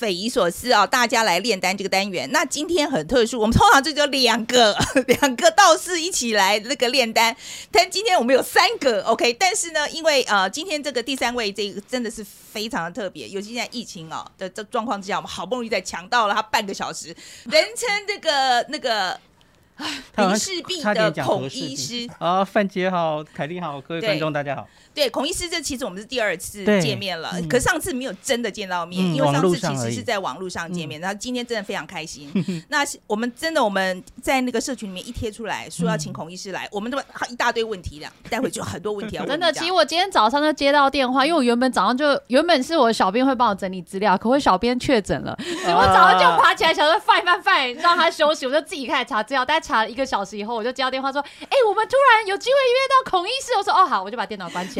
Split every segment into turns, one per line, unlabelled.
匪夷所思啊！大家来炼丹这个单元，那今天很特殊，我们通常就只有两个 两个道士一起来那个炼丹，但今天我们有三个 OK。但是呢，因为呃，今天这个第三位这个真的是非常的特别，尤其现在疫情哦的这状况之下，我们好不容易在抢到了他半个小时，人称这个那个。林氏璧的孔医师
啊，范姐好，凯丽好，各位观众大家好。
对，孔医师，这其实我们是第二次见面了，可上次没有真的见到面，因为上次其实是在网络上见面。然后今天真的非常开心。那我们真的我们在那个社群里面一贴出来说要请孔医师来，我们都一大堆问题的，待会就很多问题要问。
真的，其实我今天早上就接到电话，因为我原本早上就原本是我小编会帮我整理资料，可我小编确诊了，所以我早上就爬起来想说饭饭饭让他休息，我就自己开始查资料。大概查了一个小时以后，我就接到电话说：“哎，我们突然有机会约到孔医师。”我说：“哦，好，我就把电脑关起来。”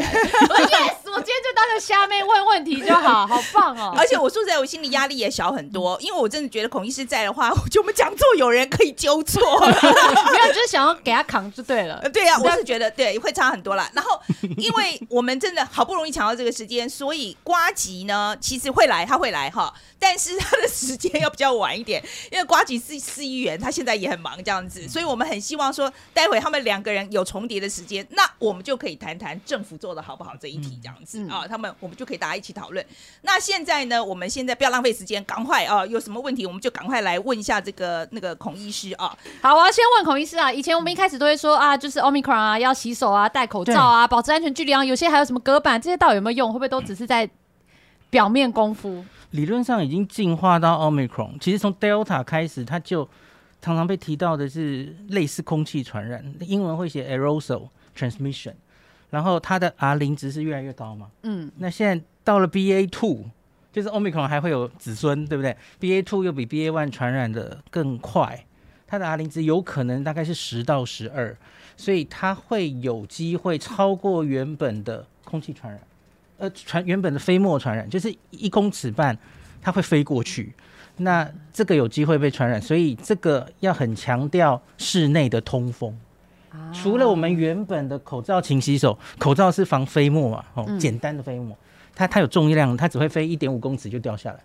我今天就当个虾妹问问题就好，好棒哦！
而且我说实在，我心里压力也小很多，因为我真的觉得孔医师在的话，我就我们讲座有人可以纠错，
没有就是想要给他扛就对了。
对呀，我是觉得对会差很多了。然后，因为我们真的好不容易抢到这个时间，所以瓜吉呢其实会来，他会来哈，但是他的时间要比较晚一点，因为瓜吉是市议员，他现在也很忙这样子，所以我们很希望说，待会他们两个人有重叠的时间，那我们就可以谈谈政府做的好不好这一题这样子啊，他们我们就可以大家一起讨论。那现在呢，我们现在不要浪费时间，赶快啊，有什么问题我们就赶快来问一下这个那个孔医师啊。
好，我要先问孔医师啊，以前我们一开始都会说啊，就是 omicron 啊，要洗手啊，戴口罩啊，保持安全距离啊，有些还有什么隔板，这些到底有没有用？会不会都只是在表面功夫？
理论上已经进化到 omicron，其实从 delta 开始，它就常常被提到的是类似空气传染，英文会写 aerosol transmission。然后它的 R 零值是越来越高嘛？嗯，那现在到了 BA two，就是 Omicron 还会有子孙，对不对？BA two 又比 BA one 传染的更快，它的 R 零值有可能大概是十到十二，所以它会有机会超过原本的空气传染，呃，传原本的飞沫传染，就是一公尺半它会飞过去，那这个有机会被传染，所以这个要很强调室内的通风。除了我们原本的口罩、勤洗手，口罩是防飞沫嘛，哦，简单的飞沫，它它有重量，它只会飞一点五公尺就掉下来。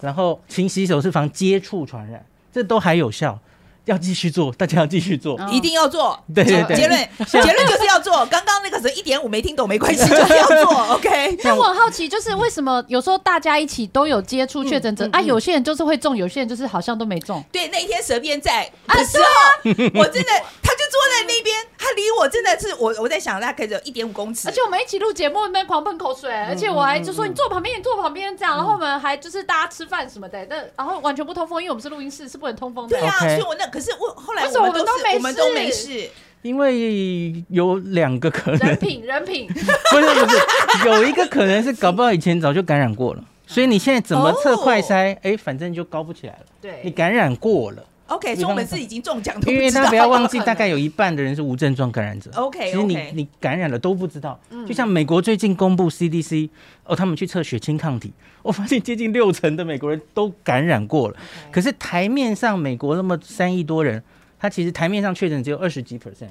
然后勤洗手是防接触传染，这都还有效。要继续做，大家要继续做，
一定要做。
对对对，
结论 结论就是要做。刚刚那个是一点五没听懂没关系，就是要做。OK。
那我很好奇，就是为什么有时候大家一起都有接触确诊者啊？有些人就是会中，有些人就是好像都没中。
对，那一天蛇鞭在的时候，我真的他就坐在那边，他离我真的是我我在想，他可以有一点五公尺。
而且我们一起录节目，那边狂喷口水，而且我还就说你坐旁边，你坐旁边这样。然后我们还就是大家吃饭什么的，但然后完全不通风，因为我们是录音室，是不能通风的。
对啊，所以我那可是我后来。我们都没，我们都没事，
因为有两个可能，
人品人品，
不是不是，有一个可能是搞不好以前早就感染过了，所以你现在怎么测快筛，哎，反正就高不起来了。
对，
你感染过了
，OK，所以我们是已经中奖，
因为大家不要忘记，大概有一半的人是无症状感染者。
OK，
其实你你感染了都不知道，就像美国最近公布 CDC，哦，他们去测血清抗体，我发现接近六成的美国人都感染过了，可是台面上美国那么三亿多人。他其实台面上确诊只有二十几 percent，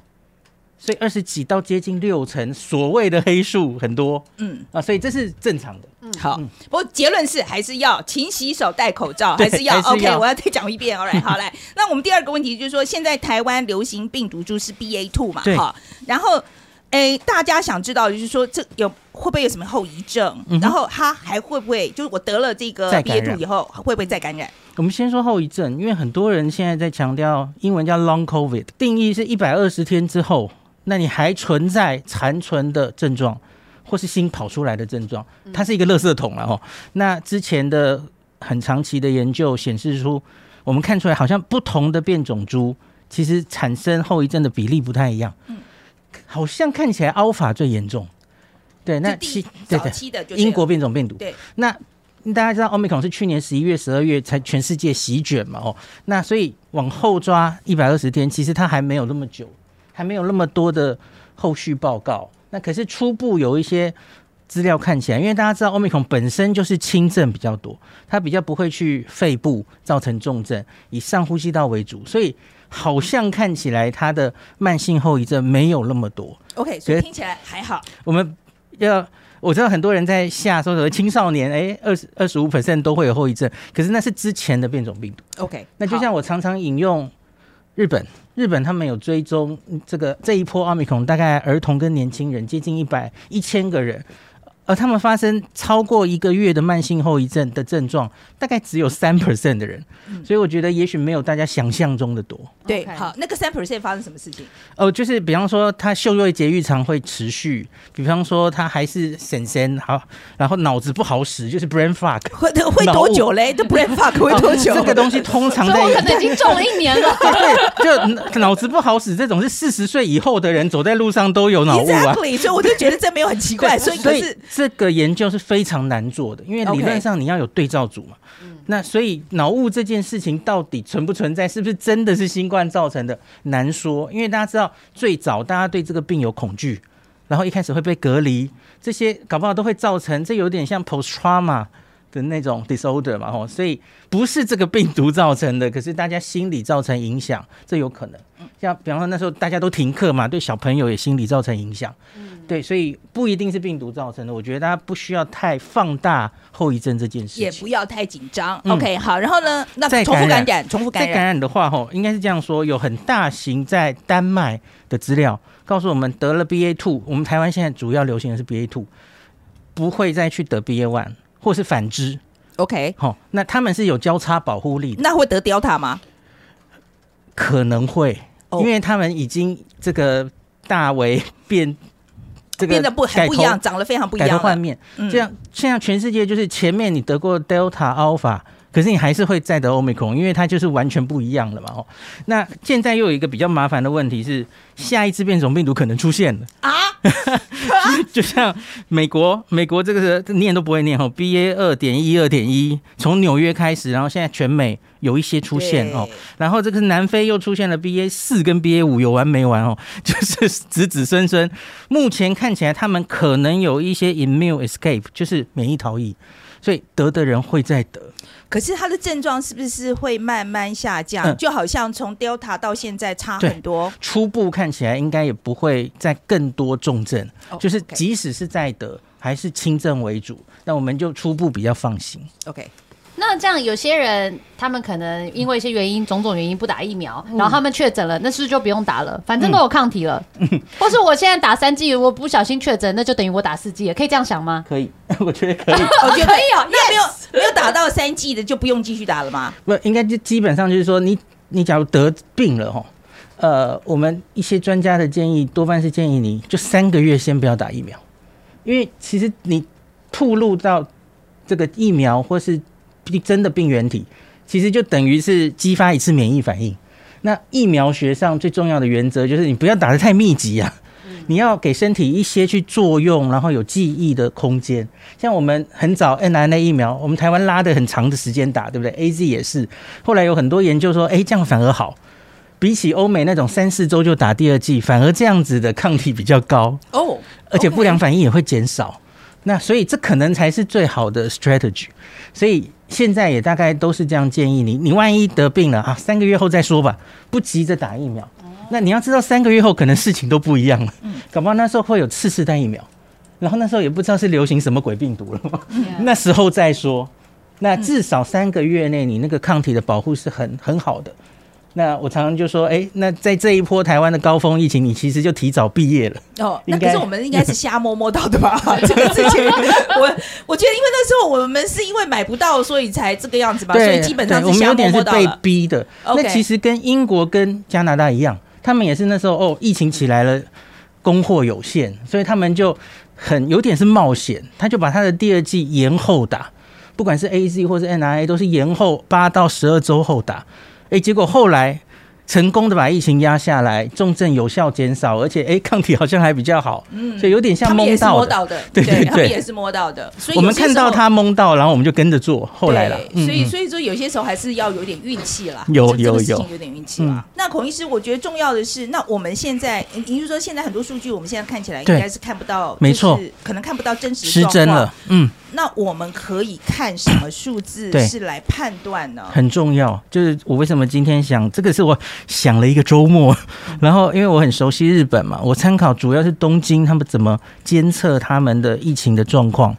所以二十几到接近六成，所谓的黑数很多，嗯啊，所以这是正常的。
嗯，好，不过结论是还是要勤洗手、戴口罩，还是要 OK。我要再讲一遍，Alright，，好来。那我们第二个问题就是说，现在台湾流行病毒株是 BA two 嘛？哈，然后。哎，大家想知道就是说，这有会不会有什么后遗症？然后他还会不会，就是我得了这个憋毒以后，会不会再感染？
我们先说后遗症，因为很多人现在在强调，英文叫 long covid，定义是一百二十天之后，那你还存在残存的症状，或是新跑出来的症状，它是一个垃圾桶了哦。那之前的很长期的研究显示出，我们看出来好像不同的变种株，其实产生后遗症的比例不太一样。嗯。好像看起来 Alpha 最严重，对，那
期早期的
英国变种病毒，
对，
那大家知道 Omicron 是去年十一月、十二月才全世界席卷嘛？哦，那所以往后抓一百二十天，其实它还没有那么久，还没有那么多的后续报告。那可是初步有一些资料看起来，因为大家知道 Omicron 本身就是轻症比较多，它比较不会去肺部造成重症，以上呼吸道为主，所以。好像看起来他的慢性后遗症没有那么多
，OK，所以听起来还好。
我们要我知道很多人在下说什么青少年，哎，二十二十五 percent 都会有后遗症，可是那是之前的变种病毒。
OK，
那就像我常常引用日本，日本他们有追踪这个这一波奥密克戎，大概儿童跟年轻人接近一百一千个人。而他们发生超过一个月的慢性后遗症的症状，大概只有三 percent 的人，所以我觉得也许没有大家想象中的多。
对，好，那个三 percent 发生什么事情？
哦，就是比方说他嗅味节育常会持续，比方说他还是神神好，然后脑子不好使，就是 brain fog。
会会多久嘞？这 brain fuck 会多久？
这个东西通常
我可能已经中了一年了。
对，就脑子不好使，这种是四十岁以后的人走在路上都有脑雾啊。
Exactly，所以我就觉得这没有很奇怪，所以可是
这个研究是非常难做的，因为理论上你要有对照组嘛。那所以脑雾这件事情到底存不存在，是不是真的是新冠造成的，难说。因为大家知道，最早大家对这个病有恐惧，然后一开始会被隔离，这些搞不好都会造成，这有点像 post trauma 的那种 disorder 嘛，吼，所以不是这个病毒造成的，可是大家心理造成影响，这有可能。像比方说那时候大家都停课嘛，对小朋友也心理造成影响，对，所以不一定是病毒造成的。我觉得大家不需要太放大后遗症这件事情。
也不要太紧张。
嗯
OK，好，然后呢，那重复
感染
重复感染
的话，吼，应该是这样说：有很大型在丹麦的资料告诉我们，得了 BA two，我们台湾现在主要流行的是 BA two，不会再去得 BA one，或是反之。
OK，
好，那他们是有交叉保护力的，
那会得 Delta 吗？
可能会，
哦
因为他们已经这个大为 变。这个
变得不很不一样，长得非常不一
改头。换面，
嗯
这样现在全世界就是前面你得过 Delta、Alpha，可是你还是会再得 Omicron，因为它就是完全不一样了嘛。哦，那现在又有一个比较麻烦的问题是，下一次变种病毒可能出现了，
啊，
就像美国，美国这个是念都不会念哦，BA 二点一、二点一，从纽约开始，然后现在全美有一些出现哦，然后这个南非又出现了 BA 四跟 BA 五，有完没完哦？就是子子孙孙，目前看起来他们可能有一些 immune escape，就是免疫逃逸，所以得的人会再得。
可是它的症状是不是会慢慢下降？
嗯
就好像从 Delta 到现在差很多。
初步看起来应该也不会再更多重症，
哦
就是即使是在得，还是轻症为主，那我们就初步比较放心。
OK，
那这样有些人，他们可能因为一些原因、种种原因不打疫苗，
嗯
然后他们确诊了，那是不是就不用打了？反正都有抗体了。或是我现在打三剂，我不小心确诊，那就等于我打四剂了，可以这样想吗？
可以，我觉得可以。
我觉得
可以哦
那没有没有打到三剂的就不用继续打了吗？
不，应该就基本上就是说你，你假如得病了哈，呃，我们一些专家的建议多半是建议你就三个月先不要打疫苗，因为其实你吐露到这个疫苗或是病真的病原体，其实就等于是激发一次免疫反应。那疫苗学上最重要的原则就是你不要打得太密集啊，你要给身体一些去作用，然后有记忆的空间。像我们很早 n r n a 疫苗，我们台湾拉的很长的时间打，对不对？A Z 也是，后来有很多研究说，哎，这样反而好，比起欧美那种三四周就打第二剂，反而这样子的抗体比较高，
哦，
而且不良反应也会减少。那所以这可能才是最好的 strategy。所以现在也大概都是这样建议你，你万一得病了啊，三个月后再说吧，不急着打疫苗。那你要知道，三个月后可能事情都不一样了，搞不好那时候会有次世代疫苗，然后那时候也不知道是流行什么鬼病毒了，那时候再说。那至少三个月内，你那个抗体的保护是很很好的。那我常常就说，哎、那在这一波台湾的高峰疫情，你其实就提早毕业了。
哦，那可是我们应该是瞎摸摸到的吧？这个事情，我我觉得，因为那时候我们是因为买不到，所以才这个样子吧，所以基本上
对我们有
瞎摸
点是被
摸到了。
逼的。那其实跟英国跟加拿大一样，他们也是那时候哦，疫情起来了，供货有限，所以他们就很有点是冒险，他就把他的第二季延后打，不管是 A Z 或是 N R A 都是延后八到十二周后打。哎，结果后来成功的把疫情压下来，重症有效减少，而且诶 抗体好像还比较好，嗯，所以有点像。
摸到的，
对对对
他们也是摸到的，所以
我们看到他蒙到，然后我们就跟着做，后来了。
所以所以说有些时候还是要有点运气啦，
有有有
有点运气啦。那孔医师，我觉得重要的是，那我们现在，您是说现在很多数据，我们现在看起来应该是看不到，
没错
可能看不到真实
失真了，。嗯。
那我们可以看什么数字是来判断呢？
很重要。就是我为什么今天想，这个是我想了一个周末，然后因为我很熟悉日本嘛，我参考主要是东京他们怎么监测他们的疫情的状况。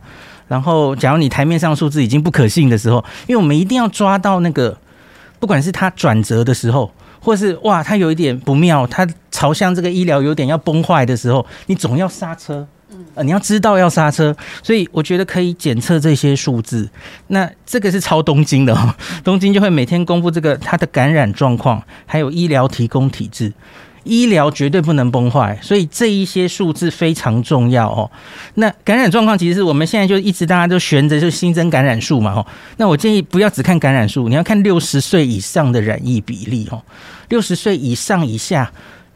然后，假如你台面上数字已经不可信的时候，因为我们一定要抓到那个，不管是它转折的时候，或是哇，它有一点不妙，它朝向这个医疗有点要崩坏的时候，你总要刹车。呃，你要知道要刹车，所以我觉得可以检测这些数字。那这个是超东京的哦，东京就会每天公布这个它的感染状况，还有医疗提供体制。医疗绝对不能崩坏，所以这一些数字非常重要哦。那感染状况其实是我们现在就一直大家都悬着就新增感染数嘛哦。那我建议不要只看感染数，你要看六十岁以上的染疫比例哦。六十岁以上以下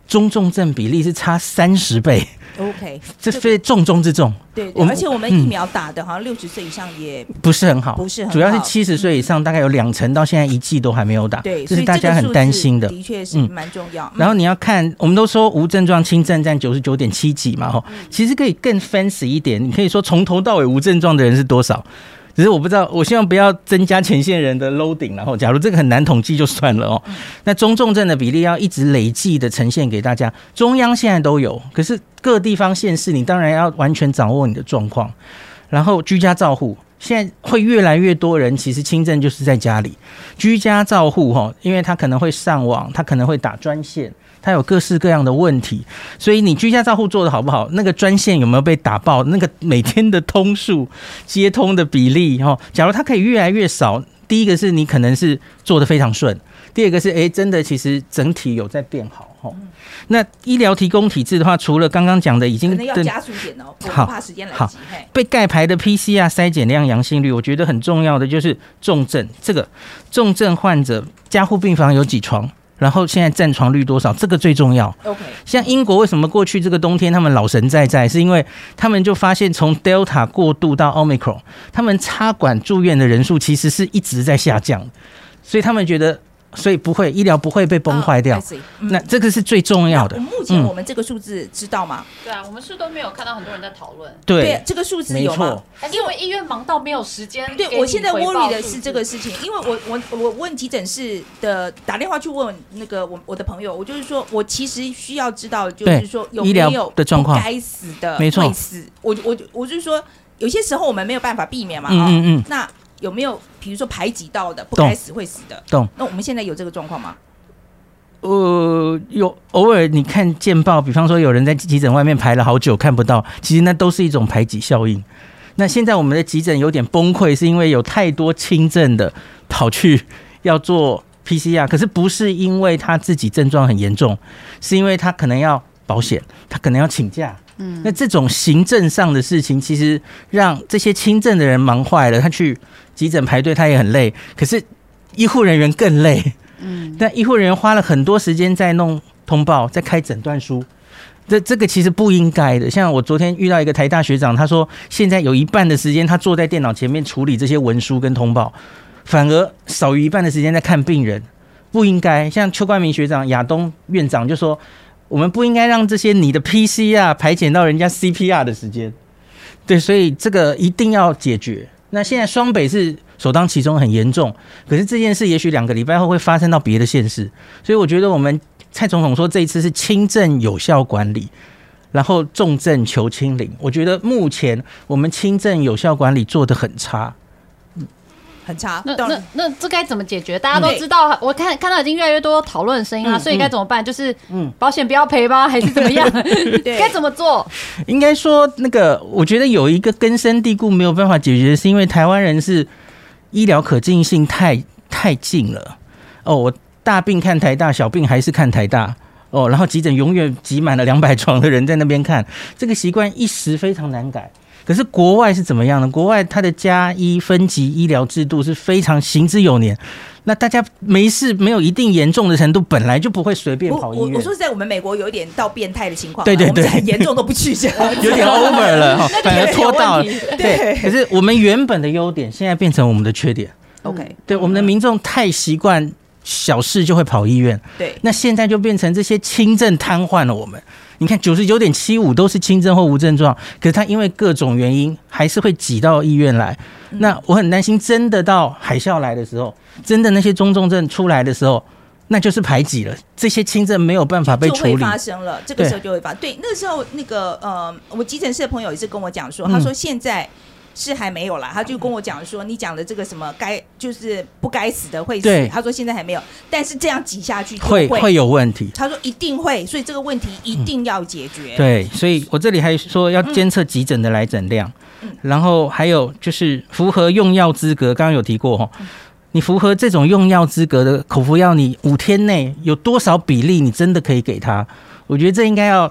中重症比例是差三十倍。
OK，
这非重中之重。
对，而且我们疫苗打的好像六十岁以上也
不是很好，
不是很好
主要是七十岁以上，大概有两成到现在一剂都还没有打，
对，
这是大家很担心的。
的确是
嗯
蛮重要。
然后你要看，我们都说无症状轻症占九十九点七几嘛，吼，其实可以更 fancy 一点，你可以说从头到尾无症状的人是多少。只是我不知道，我希望不要增加前线人的 loading，然后假如这个很难统计就算了哦。那中重症的比例要一直累计的呈现给大家，中央现在都有，可是各地方县市你当然要完全掌握你的状况，然后居家照护。现在会越来越多人，其实轻症就是在家里居家照护哈，因为他可能会上网，他可能会打专线，他有各式各样的问题，所以你居家照护做的好不好，那个专线有没有被打爆，那个每天的通数接通的比例哈，假如它可以越来越少，第一个是你可能是做的非常顺，第二个是诶，真的其实整体有在变好哈。那医疗提供体制的话，除了刚刚讲的已经
要加速一点哦，我
好
不怕时间来
好被盖牌的 PCR 筛检量阳性率，我觉得很重要的就是重症，这个重症患者加护病房有几床，然后现在占床率多少，这个最重要。
OK，
像英国为什么过去这个冬天他们老神在在，是因为他们就发现从 Delta 过渡到 Omicron，他们插管住院的人数其实是一直在下降，所以他们觉得，所以不会医疗不会被崩坏掉。那这个是最重要的。
那。目前
嗯。
我们这个数字知道吗？
对啊，我们是都没有看到很多人在讨论，
对，
这个数字有吗？。
还是因为医院忙到没有时间
对，我现在 worry 的是这个事情，因为我我我问急诊室的打电话去问那个我我的朋友，我就是说我其实需要知道，就是说有
医疗
没有
的状况。
不该死的
没错。
会死，我我我就是说有些时候我们没有办法避免嘛，
嗯嗯，
那有没有比如说排挤到的不
懂
该死会死的？
懂。
那我们现在有这个状况吗？
呃，有偶尔你看见报，比方说有人在急诊外面排了好久看不到，其实那都是一种排挤效应。那现在我们的急诊有点崩溃，是因为有太多轻症的跑去要做 PCR，可是不是因为他自己症状很严重，是因为他可能要保险，他可能要请假。嗯，那这种行政上的事情，其实让这些轻症的人忙坏了。他去急诊排队，他也很累，可是医护人员更累。嗯 但医护人员花了很多时间在弄通报，在开诊断书，这这个其实不应该的。像我昨天遇到一个台大学长，他说现在有一半的时间他坐在电脑前面处理这些文书跟通报，反而少于一半的时间在看病人，不应该。像邱冠明学长、亚东院长就说，我们不应该让这些你的 PCR 排遣到人家 CPR 的时间。对，所以这个一定要解决。那现在双北是首当其冲，很严重。可是这件事也许两个礼拜后会发生到别的县市，所以我觉得我们蔡总统说这一次是轻症有效管理，然后重症求清零。我觉得目前我们轻症有效管理做得很差。
很差。
那那那这该怎么解决？大家都知道，我看看到已经越来越多讨论的声音啊，
嗯
所以该怎么办？就是
嗯
保险不要赔吧？还是怎么样？该怎么做？
应该说，那个我觉得有一个根深蒂固没有办法解决，是因为台湾人是医疗可进性太太近了。哦，我大病看台大，小病还是看台大。哦，然后急诊永远挤满了两百床的人在那边看，这个习惯一时非常难改。可是国外是怎么样呢？国外它的加医分级医疗制度是非常行之有年。那大家没事没有一定严重的程度，本来就不会随便跑医院
我我说，实在，我们美国有一点到变态的情况了，
对对对
严重都不去这样，
有点 over 了哈，反而拖到了。对，可是我们原本的优点，现在变成我们的缺点。
OK，
对，我们的民众太习惯小事就会跑医院，
对
那现在就变成这些轻症瘫痪了我们。你看，九十九点七五都是轻症或无症状，可是他因为各种原因还是会挤到医院来。那我很担心，真的到海啸来的时候，真的那些中重症出来的时候，那就是排挤了，这些轻症没有办法被处理。
就会发生了，这个时候就会发。对，那时候那个呃，我急诊室的朋友也是跟我讲说，
嗯
他说现在。是还没有啦，他就跟我讲说，你讲的这个什么该就是不该死的会死，他说现在还没有，但是这样挤下去就会
会会有问题。
他说一定会，所以这个问题一定要解决。
对，所以我这里还说要监测急诊的来诊量，
嗯
然后还有就是符合用药资格，刚刚有提过哈，你符合这种用药资格的口服药，你五天内有多少比例你真的可以给他？我觉得这应该要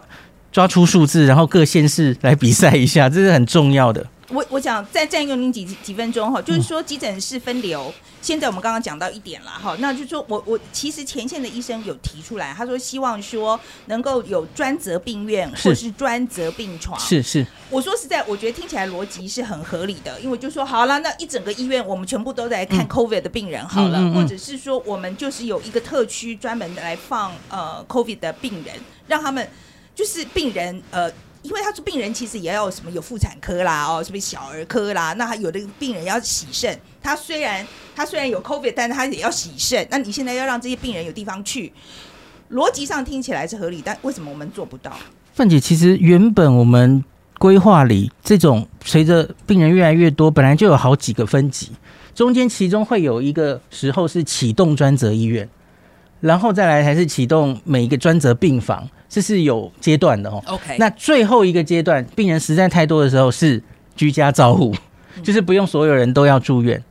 抓出数字，然后各县市来比赛一下，这是很重要的。
我我想再占用您几几分钟哈，就是说急诊室分流，现在我们刚刚讲到一点了哈，那就是说我我其实前线的医生有提出来，他说希望说能够有专责病院
是
或是专责病床。
是是，
我说实在，我觉得听起来逻辑是很合理的，因为就说好了，那一整个医院我们全部都在看 COVID 的病人好了，或者是说我们就是有一个特区专门来放呃 COVID 的病人，让他们就是病人呃。因为他说病人其实也要什么有妇产科啦，哦，什么小儿科啦？那他有的病人要洗肾，他虽然他虽然有 COVID，但是他也要洗肾。那你现在要让这些病人有地方去，逻辑上听起来是合理，但为什么我们做不到？
范姐，其实原本我们规划里这种随着病人越来越多，本来就有好几个分级，中间其中会有一个时候是启动专责医院，然后再来才是启动每一个专责病房，这是有阶段的哦。
OK，
那最后一个阶段，病人实在太多的时候是居家照护，就是不用所有人都要住院。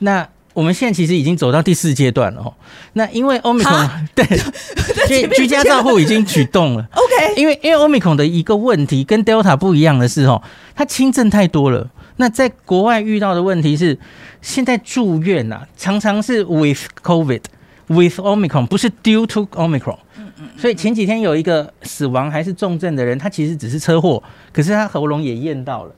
那我们现在其实已经走到第四阶段了哦。那因为 Omicron
哈
对，所以居家照护已经启动了。
OK，
因为因为 Omicron 的一个问题跟 Delta 不一样的是哦，它轻症太多了。那在国外遇到的问题是，现在住院呐、常常是 with COVID with Omicron，不是 due to Omicron。所以前几天有一个死亡还是重症的人，他其实只是车祸，可是他喉咙也验到了。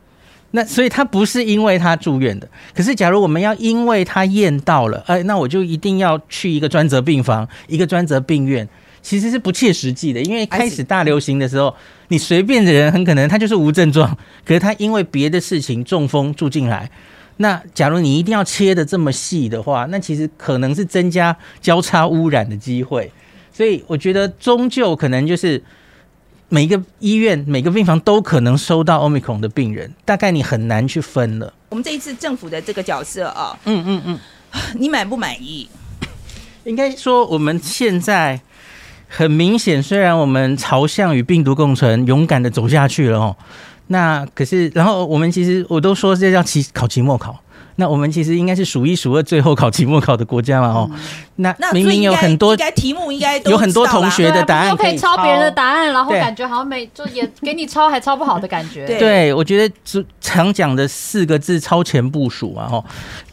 那所以他不是因为他住院的，可是假如我们要因为他验到了，哎，那我就一定要去一个专责病房、一个专责病院，其实是不切实际的。因为开始大流行的时候，你随便的人很可能他就是无症状，可是他因为别的事情中风住进来。那假如你一定要切的这么细的话，那其实可能是增加交叉污染的机会。所以我觉得终究可能就是每一个医院、每个病房都可能收到 Omicron 的病人，大概你很难去分了。
我们这一次政府的这个角色啊，
嗯嗯嗯，
你满不满意？
应该说我们现在很明显，虽然我们朝向与病毒共存，勇敢的走下去了哦。那可是，然后我们其实我都说这叫期考期末考。那我们其实应该是数一数二最后考期末考的国家嘛哦。那
那
明明有很多
应该题目应该都
有很多同学的答案
又可以抄别人的答案，然后感觉好像没就也给你抄还抄不好的感觉。
对
对，我觉得就常讲的四个字“超前部署”啊，吼，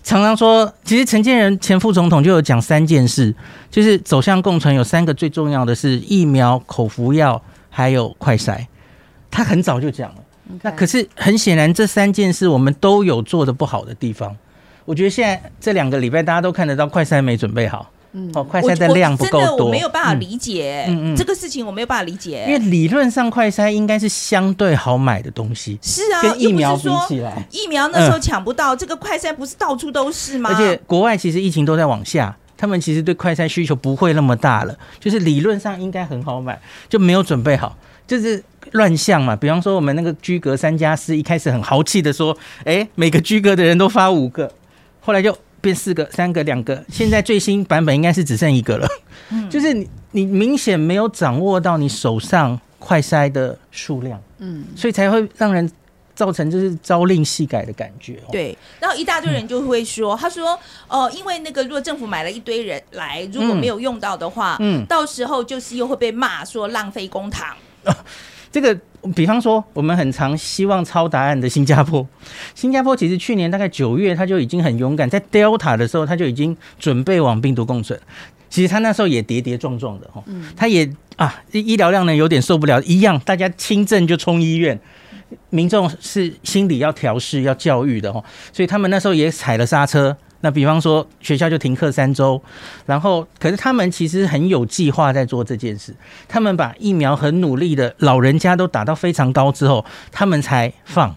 常常说，其实陈建仁前副总统就有讲三件事，就是走向共存有三个最重要的是疫苗、口服药还有快筛，他很早就讲了。那可是很显然，这三件事我们都有做的不好的地方。我觉得现在这两个礼拜大家都看得到，快筛没准备好，
嗯
哦，快
我
筛的量不够多，
我没有办法
嗯
理解、
嗯嗯
这个事情，我没有办法理解。
因为理论上快筛应该是相对好买的东西，
是啊，
跟疫苗比起来。
疫苗那时候抢不到，这个快筛不是到处都是吗？
而且国外其实疫情都在往下，他们其实对快筛需求不会那么大了，就是理论上应该很好买，就没有准备好，就是乱象嘛。比方说我们那个居格三加四，一开始很豪气的说，哎、每个居格的人都发五个，后来就变四个、三个、两个，现在最新版本应该是只剩一个了。就是你你明显没有掌握到你手上快筛的数量，
嗯，
所以才会让人造成就是朝令夕改的感觉、哦。
对，然后一大堆人就会说，他说，哦、因为那个如果政府买了一堆人来，如果没有用到的话，
嗯
到时候就是又会被骂说浪费公帑。
这个，比方说，我们很常希望抄答案的新加坡，新加坡其实去年大概九月，他就已经很勇敢，在 Delta 的时候，他就已经准备往病毒共存。其实他那时候也跌跌撞撞的哈，他也啊医医疗量呢有点受不了，一样大家轻症就冲医院，民众是心理要调试、要教育的哦，所以他们那时候也踩了刹车。那比方说学校就停课三周，然后可是他们其实很有计划在做这件事，他们把疫苗很努力的老人家都打到非常高之后，他们才放，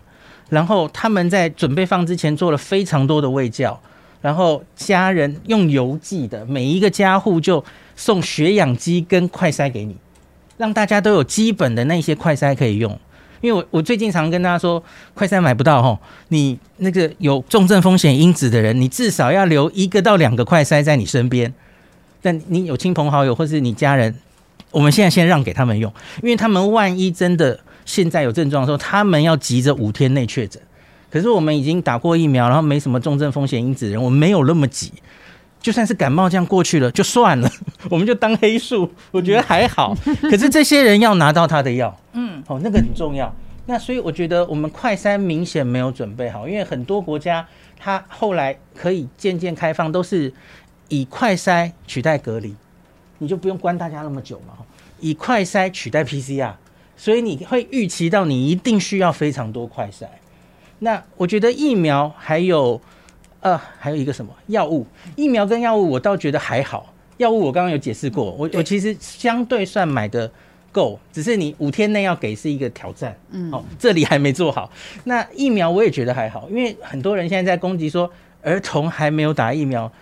然后他们在准备放之前做了非常多的卫教，然后家人用邮寄的，每一个家户就送血氧机跟快筛给你，让大家都有基本的那些快筛可以用。因为我我最近常跟大家说，快筛买不到吼，你那个有重症风险因子的人，你至少要留一个到两个快筛在你身边。但你有亲朋好友或是你家人，我们现在先让给他们用，因为他们万一真的现在有症状的时候，他们要急着五天内确诊。可是我们已经打过疫苗，然后没什么重症风险因子的人，我们没有那么急。就算是感冒这样过去了，就算了，我们就当黑数，我觉得还好。可是这些人要拿到他的药，
嗯，
哦，那个很重要。那所以我觉得我们快筛明显没有准备好，因为很多国家它后来可以渐渐开放，都是以快筛取代隔离，你就不用关大家那么久嘛。以快筛取代 PCR，所以你会预期到你一定需要非常多快筛。那我觉得疫苗还有呃还有一个什么药物，疫苗跟药物我倒觉得还好。药物我刚刚有解释过，我我其实相对算买的够，只是你五天内要给是一个挑战。
嗯
哦，这里还没做好。那疫苗我也觉得还好，因为很多人现在在攻击说儿童还没有打疫苗，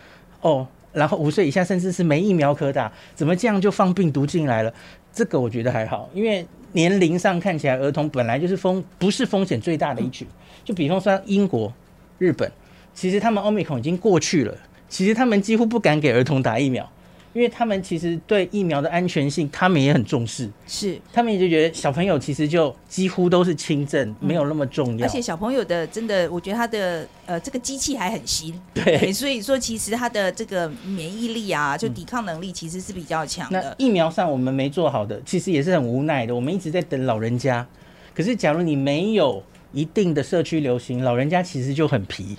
哦，然后五岁以下甚至是没疫苗可打，怎么这样就放病毒进来了？这个我觉得还好，因为年龄上看起来儿童本来就是风不是风险最大的一群。就比方说英国、日本，其实他们奥密已经过去了，其实他们几乎不敢给儿童打疫苗，因为他们其实对疫苗的安全性他们也很重视。
是。
他们也就觉得小朋友其实就几乎都是轻症，没有那么重要。
而且小朋友的真的，我觉得他的呃这个机器还很新，
对，
所以说其实他的这个免疫力啊，就抵抗能力其实是比较强
那
的。
疫苗上我们没做好的，其实也是很无奈的。我们一直在等老人家，可是假如你没有一定的社区流行，老人家其实就很皮，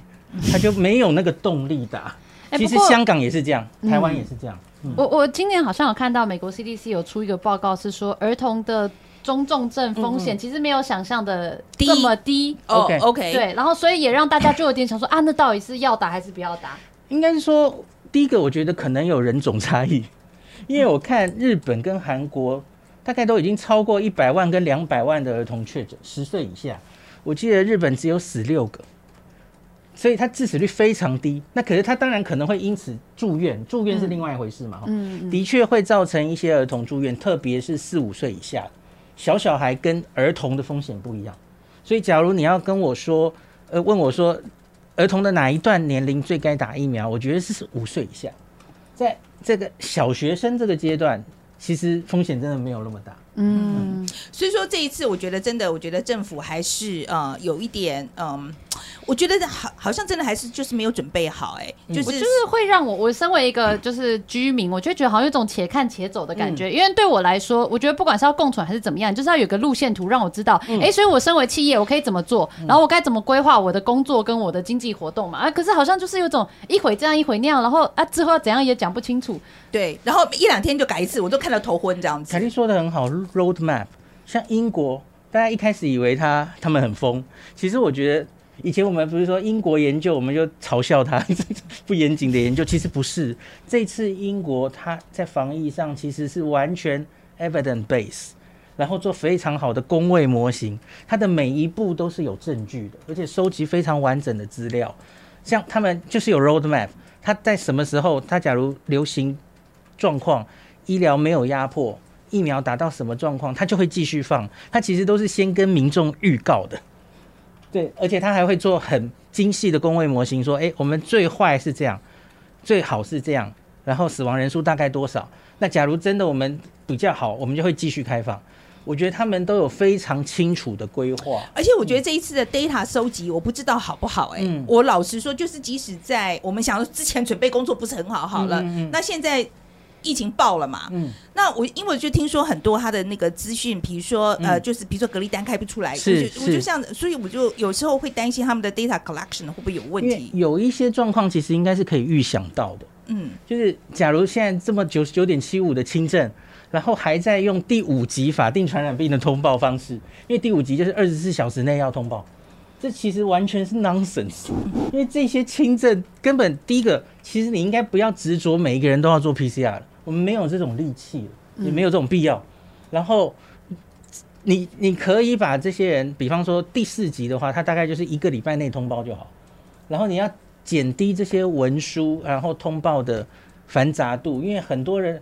他就没有那个动力打。其实香港也是这样，台湾
嗯
也是这样。嗯
我我今年好像有看到美国 CDC 有出一个报告，是说儿童的中重症风险其实没有想象的
低
这么低。
哦
OK
OK，
对，然后所以也让大家就有点想说啊，那到底是要打还是不要打？
应该是说，第一个我觉得可能有人种差异，因为我看日本跟韩国大概都已经超过一百万跟两百万的儿童确诊，十岁以下，我记得日本只有死六个，所以它致死率非常低。那可是他当然可能会因此住院，住院是另外一回事嘛。
嗯，嗯
的确会造成一些儿童住院，特别是四五岁以下，小小孩跟儿童的风险不一样。所以，假如你要跟我说，呃，问我说，儿童的哪一段年龄最该打疫苗？我觉得是五岁以下，在这个小学生这个阶段，其实风险真的没有那么大。
嗯，
所以说这一次，我觉得真的，我觉得政府还是呃有一点嗯，我觉得好好像真的还是就是没有准备好、哎、就是
我就是会让我，我身为一个就是居民，我就觉得好像有一种且看且走的感觉。因为对我来说，我觉得不管是要共存还是怎么样，就是要有个路线图让我知道，哎、所以我身为企业，我可以怎么做，然后我该怎么规划我的工作跟我的经济活动嘛。啊，可是好像就是有种一会这样一会那样，然后啊之后要怎样也讲不清楚。
对，然后一两天就改一次，我都看到头昏这样子
凯。莉说的很好，road map，像英国，大家一开始以为他他们很疯，其实我觉得以前我们不是说英国研究，我们就嘲笑他 不严谨的研究，其实不是。这次英国他在防疫上其实是完全 evidence base，然后做非常好的工位模型，它的每一步都是有证据的，而且收集非常完整的资料。像他们就是有 road map，它在什么时候，它假如流行状况，医疗没有压迫，疫苗达到什么状况，他就会继续放。他其实都是先跟民众预告的，对，而且他还会做很精细的工位模型，说，诶，我们最坏是这样，最好是这样，然后死亡人数大概多少？那假如真的我们比较好，我们就会继续开放。我觉得他们都有非常清楚的规划。
而且我觉得这一次的 data 收集，我不知道好不好哎、
嗯
我老实说，就是即使在我们想说之前准备工作不是很好，好了，
嗯嗯嗯
那现在疫情爆了嘛，
嗯，
那我因为我就听说很多他的那个资讯，比如说、呃，
嗯
就是比如说隔离单开不出来，
是
我就是我就像，所以我就有时候会担心他们的 data collection 会不会有问题。
有一些状况其实应该是可以预想到的。
嗯，
就是假如现在这么九十九点七五的轻症，然后还在用第五级法定传染病的通报方式，因为第五级就是二十四小时内要通报，这其实完全是 nonsense。因为这些轻症根本第一个，其实你应该不要执着每一个人都要做 PCR 了，我们没有这种力气了，也没有这种必要。然后你你可以把这些人，比方说第四级的话，他大概就是一个礼拜内通报就好。然后你要减低这些文书然后通报的繁杂度，因为很多人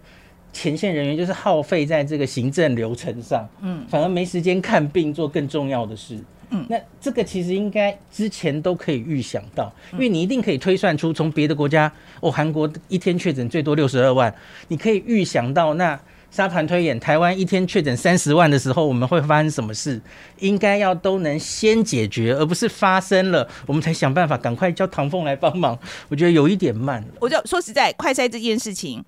前线人员就是耗费在这个行政流程上，嗯，反而没时间看病做更重要的事。嗯，那这个其实应该之前都可以预想到，因为你一定可以推算出从别的国家，哦，韩国一天确诊最多六十二万，你可以预想到那沙盘推演，台湾一天确诊三十万的时候，我们会发生什么事？应该要都能先解决，而不是发生了我们才想办法赶快叫唐凤来帮忙。我觉得有一点慢了。
我就说实在，快筛这件事情，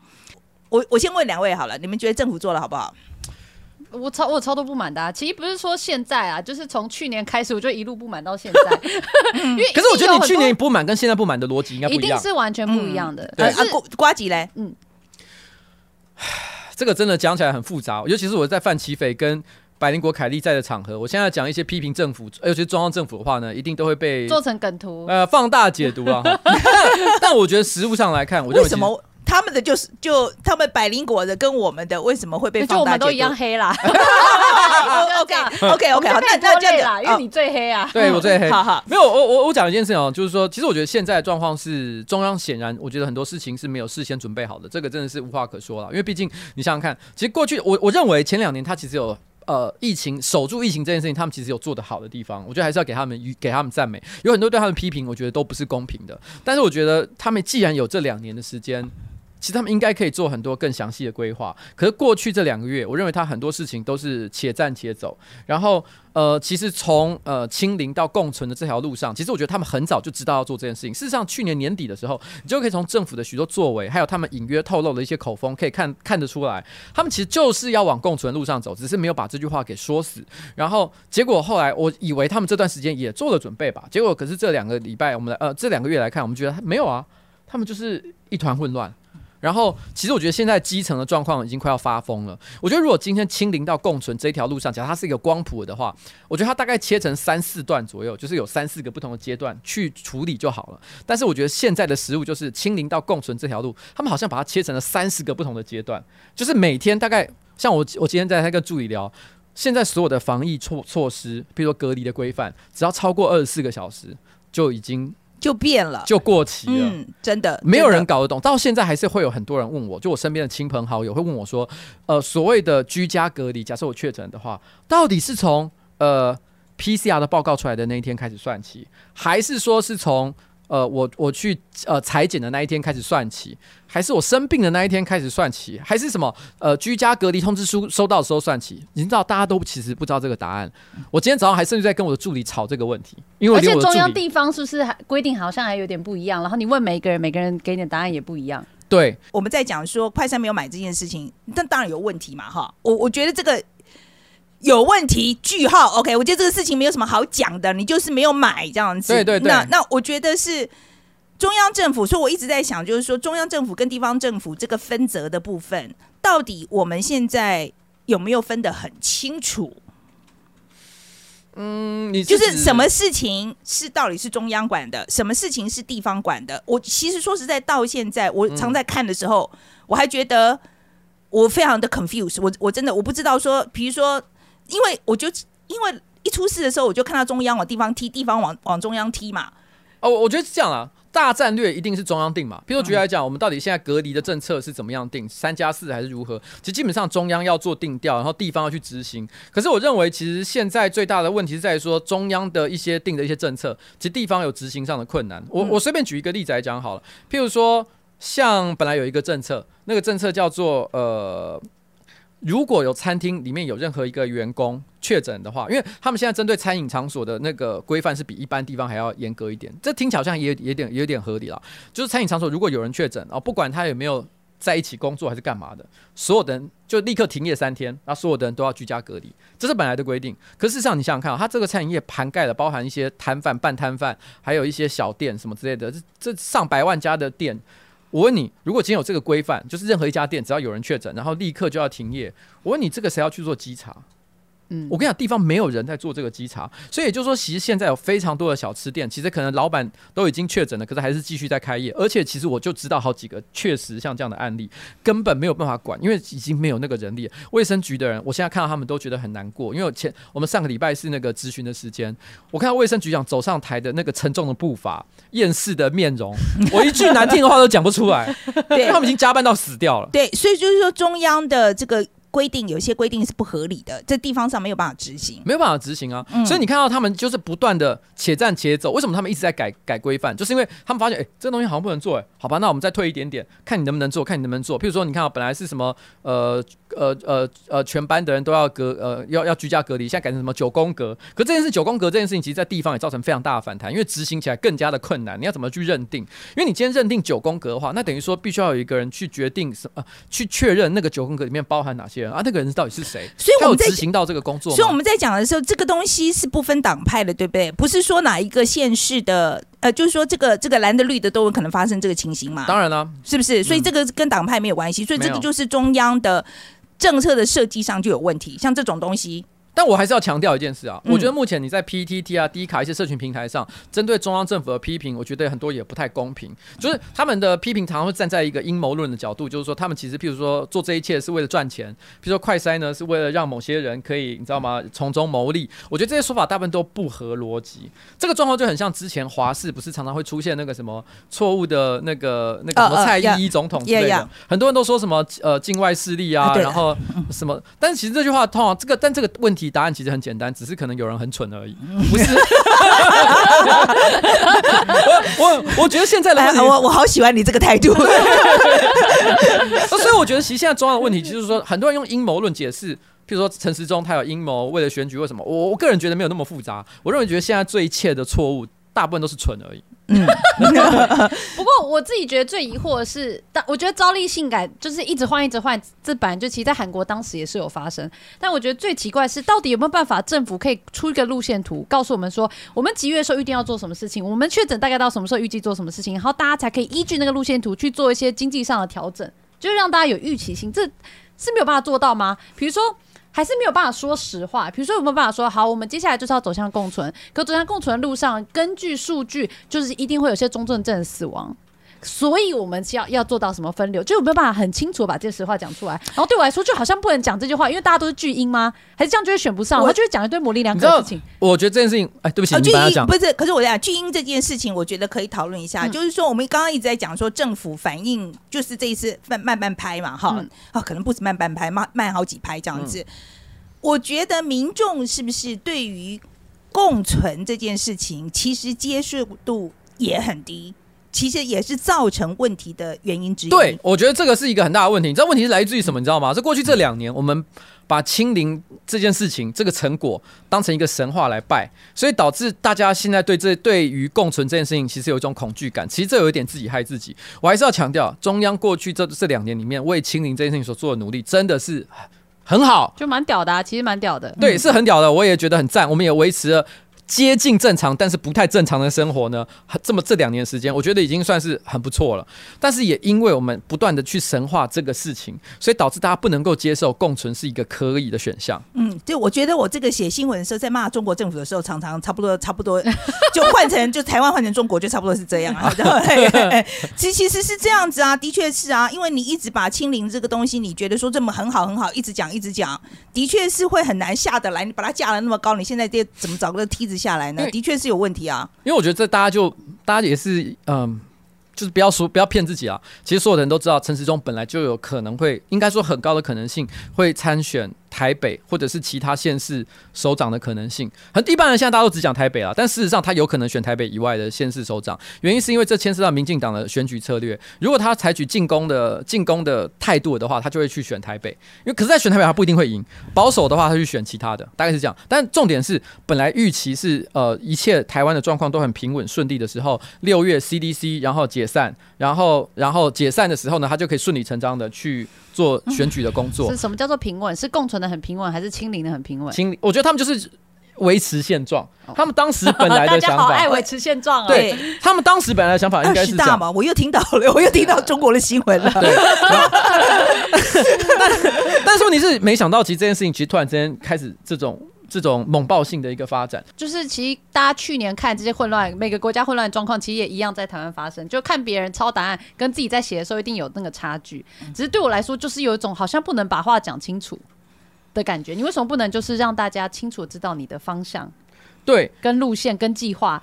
我我先问两位好了，你们觉得政府做的好不好？
我超我超多不满的、啊，其实不是说现在啊，就是从去年开始我就一路不满到现在，因为
可是我觉得你去年不满跟现在不满的逻辑应该不
一定
一定。
是完全不一样的，
对。
呃啊，瓜瓜吉嘞，
这个真的讲起来很复杂，尤其是我在范奇斐跟百灵国凯利在的场合，我现在讲一些批评政府，尤其是中央政府的话呢，一定都会被
做成梗图。
呃放大解读啊。但 但我觉得实物上来看，我认为
为什么他们的就是就他们百灵果的跟我们的为什么会被
就
放大解读？
我们都一样黑啦
OK OK OK，好，那那这样
啦，
子，
因为你最黑啊。
对我最黑？
好好，
没有，我我我讲一件事情哦，就是说，其实我觉得现在的状况是中央显然，我觉得很多事情是没有事先准备好的，这个真的是无话可说了。因为毕竟你想想看，其实过去我我认为前两年他其实有。呃，疫情守住疫情这件事情，他们其实有做得好的地方，我觉得还是要给他们给他们赞美。有很多对他们批评，我觉得都不是公平的。但是我觉得他们既然有这两年的时间，其实他们应该可以做很多更详细的规划。可是过去这两个月，我认为他很多事情都是且战且走。然后呃，其实从呃清零到共存的这条路上，其实我觉得他们很早就知道要做这件事情。事实上，去年年底的时候，你就可以从政府的许多作为，还有他们隐约透露的一些口风，可以看看得出来，他们其实就是要往共存路上走，只是没有把这句话给说死。然后结果后来，我以为他们这段时间也做了准备吧，结果可是这两个礼拜，我们呃这两个月来看，我们觉得没有啊，他们就是一团混乱。然后，其实我觉得现在基层的状况已经快要发疯了。我觉得如果今天清零到共存这条路上，假如它是一个光谱的话，我觉得它大概切成三四段左右，就是有三四个不同的阶段去处理就好了。但是我觉得现在的食物就是清零到共存这条路，他们好像把它切成了三四个不同的阶段，就是每天大概像我我今天在那个助理聊。现在所有的防疫措措施，比如说隔离的规范，只要超过二十四个小时，就已经
就变了，
就过期了。
嗯，真的
没有人搞得懂，到现在还是会有很多人问我，就我身边的亲朋好友会问我说，呃，所谓的居家隔离，假设我确诊的话，到底是从呃 PCR 的报告出来的那一天开始算起，还是说是从呃我我去呃裁剪的那一天开始算起，还是我生病的那一天开始算起，还是什么呃居家隔离通知书收到的时候算起？你知道大家都其实不知道这个答案。我今天早上还甚至在跟我的助理吵这个问题，因为我
而且中央地方是不是还规定好像还有点不一样？然后你问每一个人，每个人给你的答案也不一样。
对
我们在讲说快餐没有买这件事情，但当然有问题嘛，哈。我我觉得这个有问题，句号。OK，我觉得这个事情没有什么好讲的，你就是没有买这样子。
对对对
那那我觉得是中央政府，所以我一直在想，就是说中央政府跟地方政府这个分责的部分，到底我们现在有没有分得很清楚？
嗯，你
就是什么事情是到底是中央管的，什么事情是地方管的？我其实说实在，到现在我常在看的时候，我还觉得我非常的 confused。我我真的我不知道说，比如说，因为我就因为一出事的时候，我就看到中央往地方踢，地方往往中央踢嘛。
哦，我我觉得是这样啊，大战略一定是中央定嘛。譬如举例来讲，我们到底现在隔离的政策是怎么样定，三加四还是如何？其实基本上中央要做定调，然后地方要去执行。可是我认为，其实现在最大的问题是在于说，中央的一些定的一些政策，其实地方有执行上的困难。我我随便举一个例子来讲好了，譬如说，像本来有一个政策，那个政策叫做呃。如果有餐厅里面有任何一个员工确诊的话，因为他们现在针对餐饮场所的那个规范是比一般地方还要严格一点，这听起来好像也也点有点合理了。就是餐饮场所如果有人确诊啊，不管他有没有在一起工作还是干嘛的，所有的人就立刻停业三天，那所有的人都要居家隔离，这是本来的规定。可事实上，你想想看啊、它这个餐饮业涵盖了包含一些摊贩、半摊贩，还有一些小店什么之类的，这这上百万家的店。我问你，如果今天有这个规范，就是任何一家店只要有人确诊，然后立刻就要停业，我问你，这个谁要去做稽查？
嗯
我跟你讲，地方没有人在做这个稽查，所以也就是说，其实现在有非常多的小吃店，其实可能老板都已经确诊了，可是还是继续在开业。而且其实我就知道好几个确实像这样的案例，根本没有办法管，因为已经没有那个人力。卫生局的人，我现在看到他们都觉得很难过，因为我前我们上个礼拜是那个咨询的时间，我看到卫生局长走上台的那个沉重的步伐、厌世的面容，我一句难听的话都讲不出来，因为
对
他们已经加班到死掉了。
对，所以就是说中央的这个规定，有些规定是不合理的，在地方上没有办法执行。
没有办法执行啊。
嗯
所以你看到他们就是不断的且战且走，为什么他们一直在改改规范？就是因为他们发现，哎、这个东西好像不能做，哎，好吧，那我们再退一点点，看你能不能做，看你能不能做。譬如说，你看啊，本来是什么，呃呃呃呃，全班的人都要隔呃要要居家隔离，现在改成什么九宫格。可这件事九宫格这件事情，其实在地方也造成非常大的反弹，因为执行起来更加的困难。你要怎么去认定？因为你今天认定九宫格的话，那等于说必须要有一个人去决定什呃去确认那个九宫格里面包含哪些人啊，那个人到底是谁？
所以我们在
执行到这个工作？
所以我们在讲的时候，这个东西是不分党派的，对不对？不是说哪一个县市的，呃，就是说这个这个蓝的绿的都有可能发生这个情形嘛，
当然啦、
是不是？所以这个跟党派没有关系，所以这个就是中央的政策的设计上就有问题。像这种东西，
但我还是要强调一件事啊，
嗯
我觉得目前你在 PTT 啊、D 卡一些社群平台上，针对中央政府的批评，我觉得很多也不太公平。就是他们的批评常常会站在一个阴谋论的角度，就是说他们其实譬如说做这一切是为了赚钱，譬如说快筛呢是为了让某些人可以你知道吗从中牟利。我觉得这些说法大部分都不合逻辑。这个状况就很像之前华视不是常常会出现那个什么错误的那个那个什么蔡依依总统之类的很多人都说什么呃境外势力啊，然后什么，但是其实这句话通常这个但这个问题答案其实很简单，只是可能有人很蠢而已，不是。我我我觉得现在的问
哎，我我好喜欢你这个态度。
所以我觉得其实现在重要的问题就是说，很多人用阴谋论解释。譬如说陈时中他有阴谋，为了选举，为什么？我我个人觉得没有那么复杂。我认为觉得现在最一切的错误，大部分都是蠢而已。
不过我自己觉得最疑惑的是，但我觉得招力性感就是一直换一直换，这本来就其实在韩国当时也是有发生。但我觉得最奇怪的是，到底有没有办法政府可以出一个路线图，告诉我们说，我们几月的时候预定要做什么事情，我们确诊大概到什么时候预计做什么事情，然后大家才可以依据那个路线图去做一些经济上的调整，就是让大家有预期性。这是没有办法做到吗？比如说。还是没有办法说实话，比如说有没有办法说好，我们接下来就是要走向共存，可走向共存的路上，根据数据，就是一定会有些中重症死亡。所以我们要要做到什么分流，就有没有办法很清楚把这实话讲出来？然后对我来说，就好像不能讲这句话，因为大家都是巨婴吗？还是这样就会选不上？
我
他就会讲一堆模棱两可的事情。
我觉得这件事情，哎，对不起，
呃，巨婴不是，可是我在讲巨婴这件事情，我觉得可以讨论一下。
嗯
就是说，我们刚刚一直在讲说政府反应，就是这一次慢慢慢拍嘛，哈，
嗯
啊，可能不止慢半拍，慢慢好几拍这样子。我觉得民众是不是对于共存这件事情，其实接受度也很低，其实也是造成问题的原因之一。
对，我觉得这个是一个很大的问题。你知道问题是来自于什么？你知道吗？这过去这两年，我们把清零这件事情、这个成果当成一个神话来拜，所以导致大家现在对这对于共存这件事情，其实有一种恐惧感。其实这有一点自己害自己。我还是要强调，中央过去这这两年里面为清零这件事情所做的努力，真的是很好。
就蛮屌的、啊，其实蛮屌的。
对，是很屌的，我也觉得很赞。我们也维持了接近正常，但是不太正常的生活呢。这么这两年时间，我觉得已经算是很不错了。但是也因为我们不断的去神化这个事情，所以导致大家不能够接受共存是一个可以的选项。
嗯，就我觉得我这个写新闻的时候，在骂中国政府的时候，常常差不多差不多就换成就台湾换成中国，就差不多是这样啊。然后嘿嘿嘿其其实是这样子啊，的确是啊，因为你一直把清零这个东西，你觉得说这么很好很好，一直讲一直讲，的确是会很难下得来。你把它架得那么高，你现在这怎么找个梯子下来呢的确是有问题啊。
因为我觉得这大家就大家也是嗯。就是不要说不要骗自己啊！其实所有的人都知道，陈时中本来就有可能会，应该说很高的可能性会参选台北或者是其他县市首长的可能性。很一般人现在大家都只讲台北啊，但事实上他有可能选台北以外的县市首长，原因是因为这牵涉到民进党的选举策略。如果他采取进攻的进攻的态度的话，他就会去选台北，因为可是，在选台北他不一定会赢。保守的话，他去选其他的，大概是这样。但重点是，本来预期是呃一切台湾的状况都很平稳顺利的时候，六月 CDC 然后解散，然后然后解散的时候呢，他就可以顺理成章的去做选举的工作
是。什么叫做平稳？是共存的很平稳，还是清零的很平稳？
清零，我觉得他们就是维持现状。他们当时本来
大
的想法，
家好爱维持现状啊。
对他们当时本来的想法应
二
该是这样。
十大嘛，我又听到了，我又听到中国的新闻了。
对，但是问题是，没想到其实这件事情其实突然之间开始这种这种猛爆性的一个发展。
就是其实大家去年看这些混乱，每个国家混乱的状况，其实也一样在台湾发生。就看别人抄答案，跟自己在写的时候一定有那个差距。只是对我来说，就是有一种好像不能把话讲清楚的感觉。你为什么不能就是让大家清楚知道你的方向、
对，
跟路线、跟计划？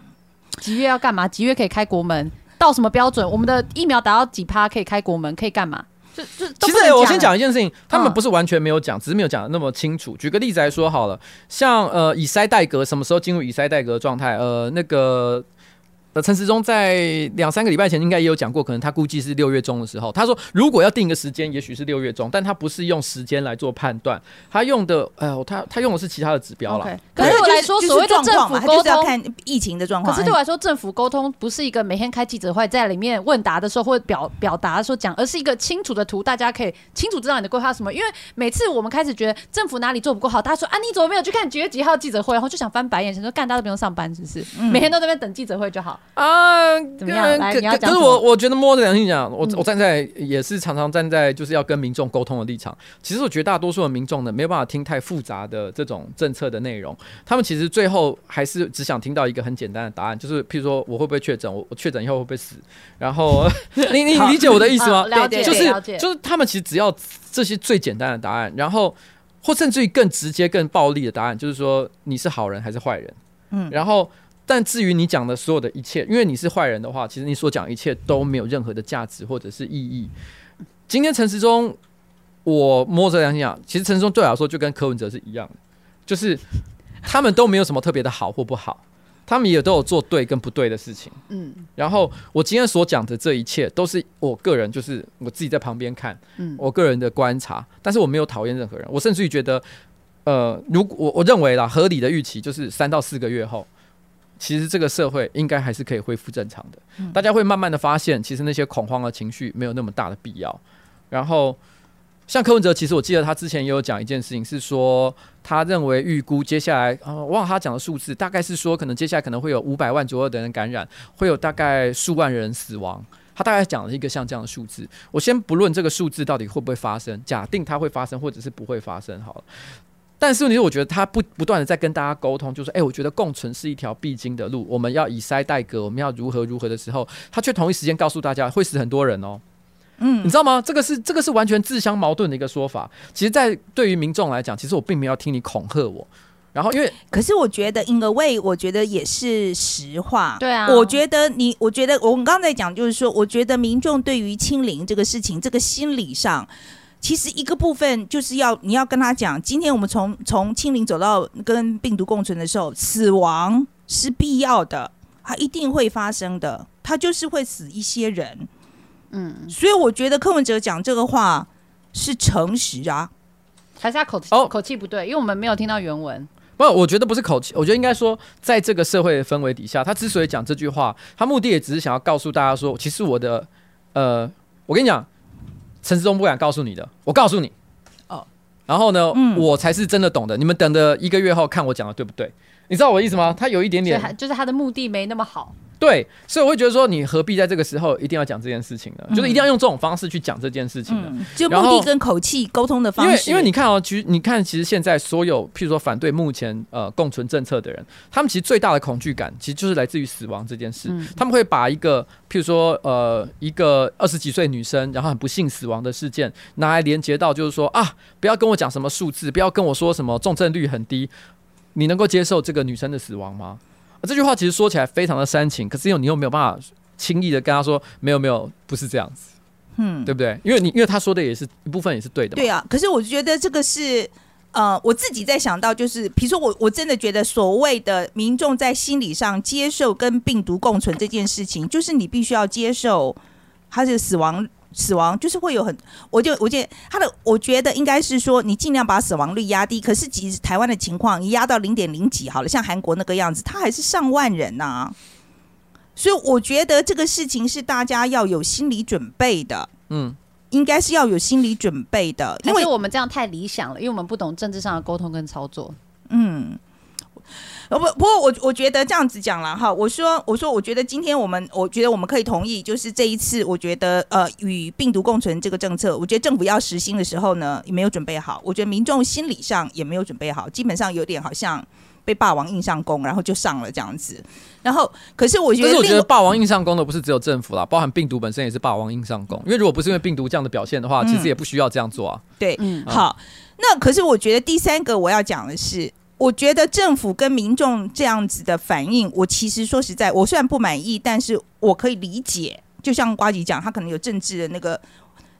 几月要干嘛？几月可以开国门？到什么标准？我们的疫苗达到几趴可以开国门？可以干嘛？就就
其实我先
啊
讲一件事情，他们
嗯
不是完全没有讲，只是没有讲的那么清楚。举个例子来说好了，像呃以塞代格什么时候进入以塞代格状态？呃，那个。呃，陈时中在两三个礼拜前应该也有讲过，可能他估计是六月中的时候。他说，如果要定一个时间，也许是六月中，但他不是用时间来做判断，他用的，哎呃，他他用的是其他的指标啦。
可是对我来说，
就是
所谓的政府沟通，
就是要看疫情的状况。
可是对我来说，政府沟通不是一个每天开记者会，在里面问答的时候或表表达的时候讲，而是一个清楚的图，大家可以清楚知道你的规划是什么。因为每次我们开始觉得政府哪里做不够好，大家说啊，你怎么没有去看几月几号记者会？然后就想翻白眼，想说干，大家都不用上班，是不是？
嗯
每天都在那边等记者会就好。
啊，
怎么样
呃可
来你要
可可是我我觉得摸着良心讲，我
嗯
我站在也是常常站在就是要跟民众沟通的立场。其实我绝大多数的民众呢，没有办法听太复杂的这种政策的内容，他们其实最后还是只想听到一个很简单的答案，就是譬如说我会不会确诊，我我确诊以后会不会死，然后 你你理解我的意思吗
啊？了解，
就是。就是他们其实只要这些最简单的答案，然后或甚至于更直接、更暴力的答案，就是说你是好人还是坏人。
嗯
然后但至于你讲的所有的一切，因为你是坏人的话，其实你所讲一切都没有任何的价值或者是意义。今天陈时中，我摸着良心讲，其实陈时中对我来说就跟柯文哲是一样的，就是他们都没有什么特别的好或不好，他们也都有做对跟不对的事情。
嗯
然后我今天所讲的这一切，都是我个人，就是我自己在旁边看，
嗯，
我个人的观察，但是我没有讨厌任何人，我甚至于觉得，呃，如果我我认为啦，合理的预期就是三到四个月后，其实这个社会应该还是可以恢复正常的，大家会慢慢的发现，其实那些恐慌的情绪没有那么大的必要。然后，像柯文哲，其实我记得他之前也有讲一件事情，是说他认为预估接下来，啊、我忘了他讲的数字，大概是说可能接下来可能会有五百万左右的人感染，会有大概数万人死亡。他大概讲了一个像这样的数字，我先不论这个数字到底会不会发生，假定它会发生或者是不会发生好了。但是问题是，我觉得他不不断的在跟大家沟通，就是哎、我觉得共存是一条必经的路，我们要以塞代革，我们要如何如何的时候，他却同一时间告诉大家会死很多人哦。
嗯
你知道吗？这个是这个是完全自相矛盾的一个说法。其实，在对于民众来讲，其实我并没有要听你恐吓我。然后，因为
可是我觉得 in a way，我觉得也是实话。
对啊
我觉得你，我觉得我们刚才讲就是说，我觉得民众对于清零这个事情，这个心理上。其实一个部分就是要你要跟他讲，今天我们从从清零走到跟病毒共存的时候，死亡是必要的，它一定会发生的，它就是会死一些人。
嗯，
所以我觉得柯文哲讲这个话是诚实啊。
还是他口气
哦
口气不对，因为我们没有听到原文。
不，我觉得不是口气，我觉得应该说，在这个社会的氛围底下，他之所以讲这句话，他目的也只是想要告诉大家说，其实我的，呃，我跟你讲，陈思忠不敢告诉你的，我告诉你，
哦。
然后呢，
嗯。
我才是真的懂的，你们等的一个月后看我讲的对不对？你知道我的意思吗？他有一点点
就是他的目的没那么好。
对，所以我会觉得说，你何必在这个时候一定要讲这件事情呢？就是一定要用这种方式去讲这件事情呢？
嗯，就目的跟口气沟通的方
因为
式。
因为你看哦，其实你看，其实现在所有譬如说反对目前呃共存政策的人，他们其实最大的恐惧感，其实就是来自于死亡这件事。
嗯
他们会把一个譬如说呃一个二十几岁女生，然后很不幸死亡的事件，拿来连接到就是说啊，不要跟我讲什么数字，不要跟我说什么重症率很低，你能够接受这个女生的死亡吗？啊这句话其实说起来非常的煽情，可是又你又没有办法轻易的跟他说没有没有不是这样子，
嗯，
对不对？因为你因为他说的也是一部分也是对的嘛。
对啊，可是我觉得这个是。呃，我自己在想到，就是比如说我，我真的觉得所谓的民众在心理上接受跟病毒共存这件事情，就是你必须要接受他的死亡，死亡就是会有很，我就我觉得他的，我觉得应该是说你尽量把死亡率压低。可是其实台湾的情况，你压到零点零几好了，像韩国那个样子，他还是上万人呐、所以我觉得这个事情是大家要有心理准备的，
嗯。
应该是要有心理准备的，因为
我们这样太理想了，因为我们不懂政治上的沟通跟操作。
嗯，呃不，不过我我觉得这样子讲了哈，我说我说我觉得今天我们我觉得我们可以同意，就是这一次我觉得呃与病毒共存这个政策，我觉得政府要实行的时候呢，也没有准备好，我觉得民众心理上也没有准备好，基本上有点好像被霸王硬上弓，然后就上了这样子。然后可是我觉得另
但是我觉得霸王硬上弓的不是只有政府啦，包含病毒本身也是霸王硬上弓。因为如果不是因为病毒这样的表现的话，
嗯
其实也不需要这样做啊。
对，
嗯
好，那可是我觉得第三个我要讲的是，我觉得政府跟民众这样子的反应，我其实说实在，我虽然不满意，但是我可以理解。就像瓜吉讲，他可能有政治的那个，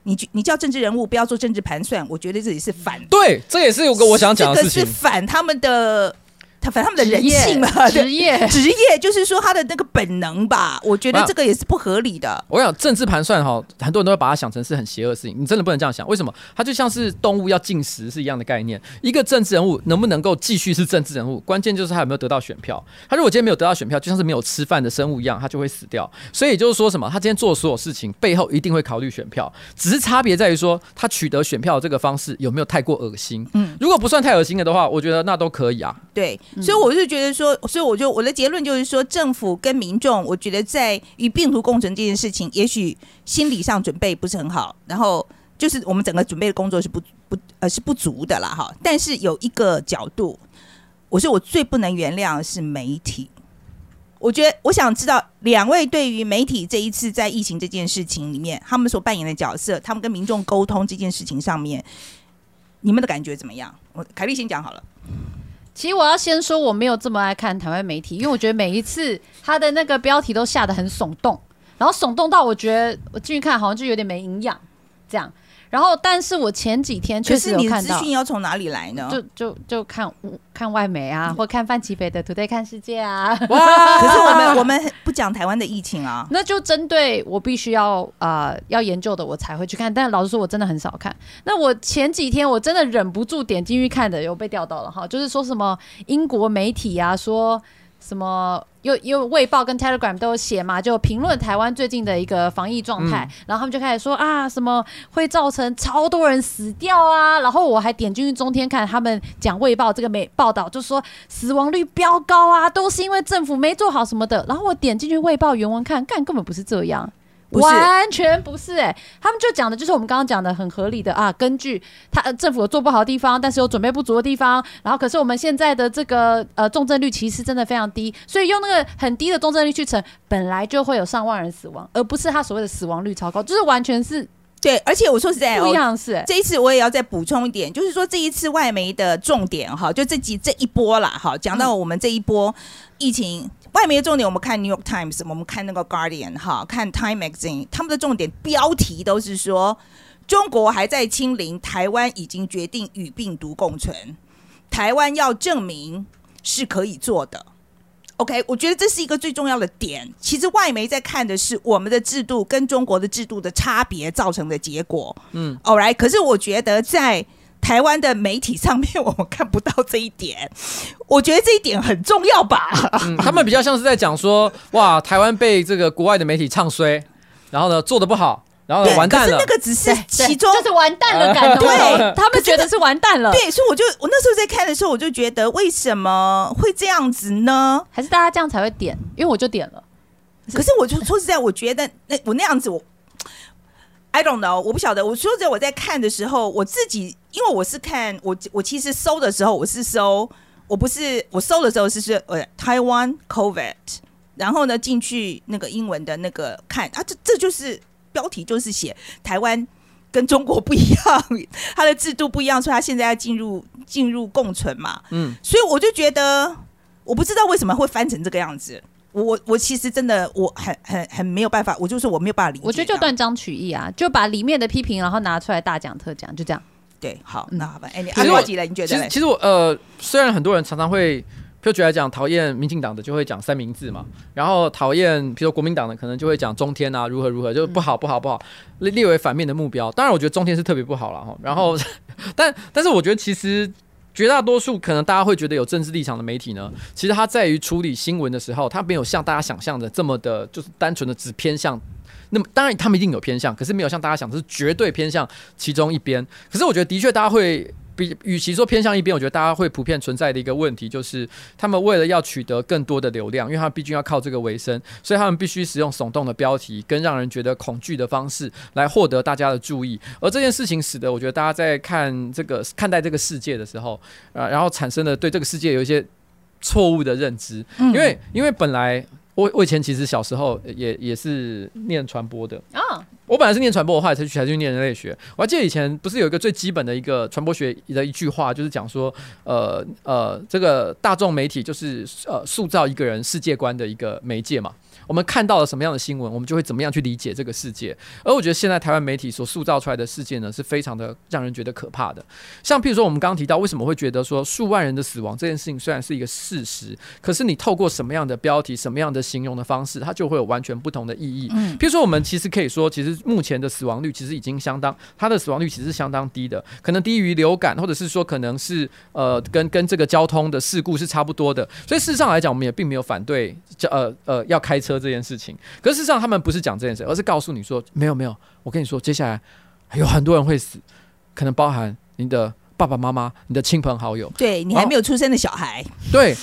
你你叫政治人物不要做政治盘算，我觉得这里是反，
对，这也是有个我想讲的事
这个是。反他们的，他反正他们的人性嘛，
职业
职业就是说他的那个本能吧，我觉得这个也是不合理的。
我想政治盘算哈，很多人都会把它想成是很邪恶的事情，你真的不能这样想。为什么？它就像是动物要进食是一样的概念。一个政治人物能不能够继续是政治人物，关键就是他有没有得到选票。他如果今天没有得到选票，就像是没有吃饭的生物一样，他就会死掉。所以也就是说什么？他今天做的所有事情背后一定会考虑选票，只是差别在于说他取得选票的这个方式有没有太过恶心。
嗯
如果不算太恶心了的话，我觉得那都可以啊。
对，所以我就觉得说，所以我就我的结论就是说，政府跟民众，我觉得在与病毒共存这件事情，也许心理上准备不是很好，然后就是我们整个准备的工作是不不呃是不足的啦哈。但是有一个角度，我说我最不能原谅的是媒体。我觉得我想知道两位对于媒体这一次在疫情这件事情里面，他们所扮演的角色，他们跟民众沟通这件事情上面，你们的感觉怎么样？我凯丽先讲好了。
其实我要先说，我没有这么爱看台湾媒体，因为我觉得每一次他的那个标题都下的很耸动，然后耸动到我觉得我进去看好像就有点没营养这样。然后，但是我前几天确实有看到，
资讯要从哪里来呢？
就就就看看外媒啊，或看范奇北的《Today 看世界》啊。
可是我们我们不讲台湾的疫情啊。
那就针对我必须要呃要研究的，我才会去看。但老实说，我真的很少看。那我前几天我真的忍不住点进去看的，有被钓到了哈，就是说什么英国媒体啊，说什么又又卫报跟 Telegram 都有写嘛，就评论台湾最近的一个防疫状态，然后他们就开始说啊，什么会造成超多人死掉啊，然后我还点进去中天看他们讲卫报这个媒报道，就说死亡率飙高啊，都是因为政府没做好什么的。然后我点进去卫报原文看，干根本不是这样。
不是
完全不是哎、他们就讲的就是我们刚刚讲的很合理的啊，根据他、呃政府有做不好的地方，但是有准备不足的地方，然后可是我们现在的这个呃重症率其实真的非常低，所以用那个很低的重症率去乘，本来就会有上万人死亡，而不是他所谓的死亡率超高，就是完全是
对，而且我说实在
不一
哦，
样是、欸。
这一次我也要再补充一点，就是说这一次外媒的重点哈，就这几这一波啦哈，讲到我们这一波疫情。外媒的重点，我们看 New York Times，我们看那个 Guardian 哈，看 Time Magazine，他们的重点标题都是说中国还在清零，台湾已经决定与病毒共存，台湾要证明是可以做的。OK，我觉得这是一个最重要的点。其实外媒在看的是我们的制度跟中国的制度的差别造成的结果。
嗯
，All right。可是我觉得在台湾的媒体上面，我们看不到这一点。我觉得这一点很重要吧？
嗯，他们比较像是在讲说，哇，台湾被这个国外的媒体唱衰，然后呢做的不好，然后完蛋了
可是那。个只是其中
就是完蛋了感，
对
他们觉得是完蛋了，
对，所以我就我那时候在看的时候，我就觉得为什么会这样子呢？
还是大家这样才会点？因为我就点了，
可是我就说实在，我觉得那我那样子我。I don't know，我不晓得。我说实在，我在看的时候，我自己因为我是看我我其实搜的时候，我是搜，我不是我搜的时候是是呃台湾 COVID，然后呢进去那个英文的那个看，啊这这就是标题就是写台湾跟中国不一样，它的制度不一样，所以它现在要进入进入共存嘛。
嗯，
所以我就觉得，我不知道为什么会翻成这个样子。我我我其实真的我很很很没有办法，我就是我没有办法理解。
我觉得就断章取义啊，就把里面的批评然后拿出来大讲特讲，就这样。
对，好，
嗯
那好吧。哎，你
其实我
阿洛吉了，你觉得？
其实其实我呃，虽然很多人常常会。譬如举来讲，讨厌民进党的就会讲三明治嘛，然后讨厌比如说国民党的可能就会讲中天啊如何如何，就不好不好不好，列列为反面的目标。当然，我觉得中天是特别不好了哈。然后，但但是我觉得其实绝大多数可能大家会觉得有政治立场的媒体呢，其实它在于处理新闻的时候，它没有像大家想象的这么的，就是单纯的只偏向。那么当然他们一定有偏向，可是没有像大家想的是绝对偏向其中一边。可是我觉得的确大家会。比比与其说偏向一边，我觉得大家会普遍存在的一个问题就是，他们为了要取得更多的流量，因为他们毕竟要靠这个为生，所以他们必须使用耸动的标题跟让人觉得恐惧的方式来获得大家的注意。而这件事情使得我觉得大家在看这个看待这个世界的时候，呃，然后产生了对这个世界有一些错误的认知，
嗯
因为因为本来我我以前其实小时候也也是念传播的，
啊，
我本来是念传播，的后来才去才去念人类学。我还记得以前不是有一个最基本的一个传播学的一句话，就是讲说，呃呃，这个大众媒体就是呃塑造一个人世界观的一个媒介嘛。我们看到了什么样的新闻，我们就会怎么样去理解这个世界。而我觉得现在台湾媒体所塑造出来的世界呢，是非常的让人觉得可怕的。像譬如说，我们刚刚提到，为什么会觉得说数万人的死亡这件事情虽然是一个事实，可是你透过什么样的标题、什么样的形容的方式，它就会有完全不同的意义。
嗯
譬如说，我们其实可以说，其实目前的死亡率其实已经相当，它的死亡率其实是相当低的，可能低于流感，或者是说可能是呃跟跟这个交通的事故是差不多的。所以事实上来讲，我们也并没有反对呃呃要开车这件事情。可是事实上，他们不是讲这件事，而是告诉你说，没有没有，我跟你说，接下来有很多人会死，可能包含你的爸爸妈妈、你的亲朋好友。
对你还没有出生的小孩，
对。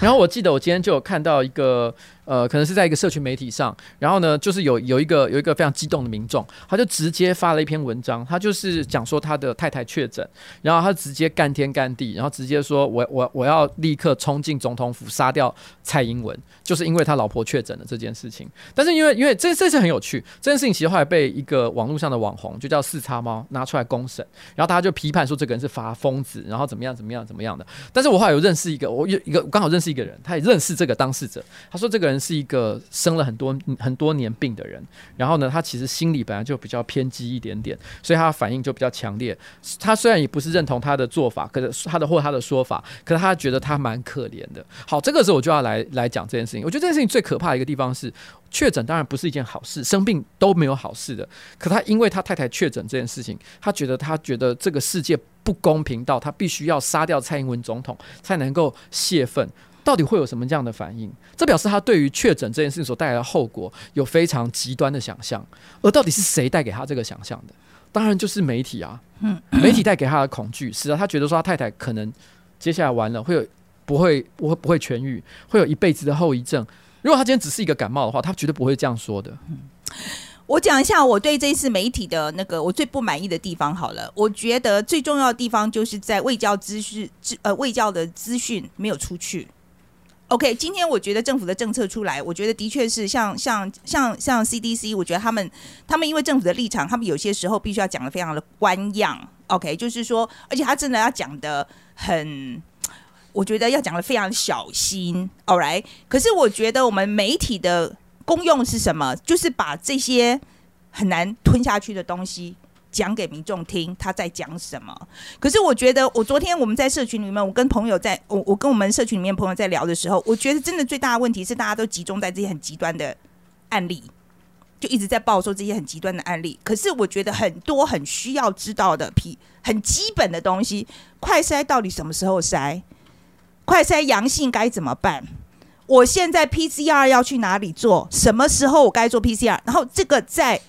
然后我记得我今天就有看到一个呃，可能是在一个社群媒体上，然后呢，就是有有一个有一个非常激动的民众，他就直接发了一篇文章，他就是讲说他的太太确诊，然后他直接干天干地，然后直接说我我我要立刻冲进总统府杀掉蔡英文，就是因为他老婆确诊了这件事情。但是因为因为这这是很有趣，这件事情其实后来被一个网络上的网红就叫四叉猫拿出来公审，然后大家就批判说这个人是发疯子，然后怎么样怎么样怎么样的。但是我后来有认识一个，我有一个刚好认识一个人，他也认识这个当事者，他说这个人是一个生了很多很多年病的人，然后呢，他其实心里本来就比较偏激一点点，所以他的反应就比较强烈。他虽然也不是认同他的做法，可是他的或他的说法，可是他觉得他蛮可怜的。好，这个时候我就要来来讲这件事情。我觉得这件事情最可怕的一个地方是，确诊当然不是一件好事，生病都没有好事的。可他因为他太太确诊这件事情，他觉得他觉得这个世界不公平到他必须要杀掉蔡英文总统才能够泄愤。到底会有什么这样的反应？这表示他对于确诊这件事情所带来的后果有非常极端的想象。而到底是谁带给他这个想象的？当然就是媒体啊。媒体带给他的恐惧，使得他觉得说他太太可能接下来完了会有不会不会不会痊愈，会有一辈子的后遗症。如果他今天只是一个感冒的话，他绝对不会这样说的。
我讲一下我对这一次媒体的那个我最不满意的地方好了，我觉得最重要的地方就是在卫教资讯呃卫教的资讯没有出去。OK，今天我觉得政府的政策出来，我觉得的确是像像像像 CDC，我觉得他们他们因为政府的立场，他们有些时候必须要讲的非常的官样。OK，就是说，而且他真的要讲的很，我觉得要讲的非常小心。All right，可是我觉得我们媒体的功用是什么？就是把这些很难吞下去的东西讲给民众听，他在讲什么。可是我觉得，我昨天我们在社群里面，我跟朋友在，我我跟我们社群里面朋友在聊的时候，我觉得真的最大的问题是，大家都集中在这些很极端的案例。就一直在报说这些很极端的案例，可是我觉得很多很需要知道的、皮很基本的东西，快筛到底什么时候筛？快筛阳性该怎么办？我现在 PCR 要去哪里做？什么时候我该做 PCR？然后这个在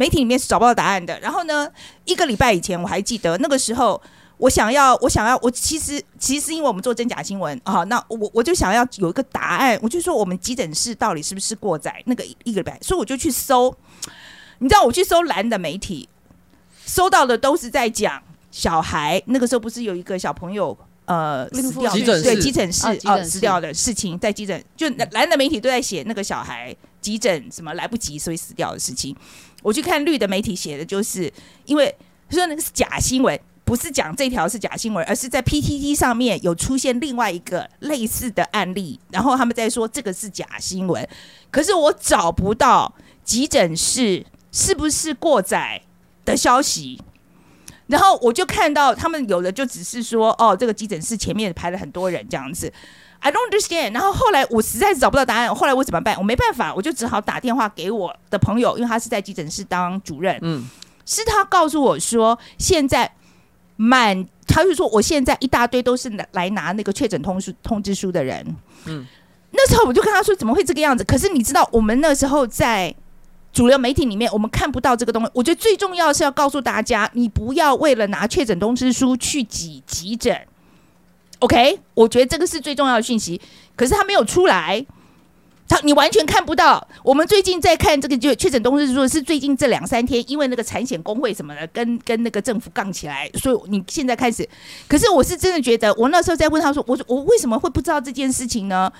媒体里面是找不到答案的。然后呢，一个礼拜以前我还记得那个时候，我想要，我想要，我其实其实因为我们做真假新闻啊，那我我就想要有一个答案，我就说我们急诊室到底是不是过载？那个一个礼拜，所以我就去搜，你知道我去搜蓝的媒体，搜到的都是在讲小孩。那个时候不是有一个小朋友呃死掉，
急诊室
对急诊室呃
啊
死掉的事情，在急诊就蓝的媒体都在写那个小孩急诊什么来不及所以死掉的事情。我去看绿的媒体写的就是，因为说那个是假新闻。不是讲这条是假新闻，而是在 PTT 上面有出现另外一个类似的案例，然后他们在说这个是假新闻，可是我找不到急诊室是不是过载的消息。然后我就看到他们有的就只是说，哦，这个急诊室前面排了很多人这样子，I don't understand。然后后来我实在是找不到答案，后来我怎么办？我没办法，我就只好打电话给我的朋友，因为他是在急诊室当主任，
嗯，
是他告诉我说，现在满，他就说我现在一大堆都是来来拿那个确诊通书通知书的人，
嗯，
那时候我就跟他说怎么会这个样子？可是你知道，我们那时候在主流媒体里面我们看不到这个东西。我觉得最重要是要告诉大家，你不要为了拿确诊通知书去挤急诊。OK，我觉得这个是最重要的讯息，可是他没有出来。他你完全看不到。我们最近在看这个就确诊通知书，是最近这两三天，因为那个产险工会什么的，跟跟那个政府杠起来，所以你现在开始。可是我是真的觉得，我那时候在问他说，我说我为什么会不知道这件事情呢？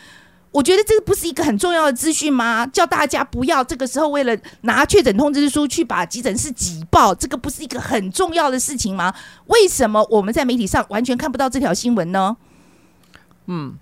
我觉得这个不是一个很重要的资讯吗？叫大家不要这个时候为了拿确诊通知书去把急诊室挤爆，这个不是一个很重要的事情吗？为什么我们在媒体上完全看不到这条新闻呢？
嗯，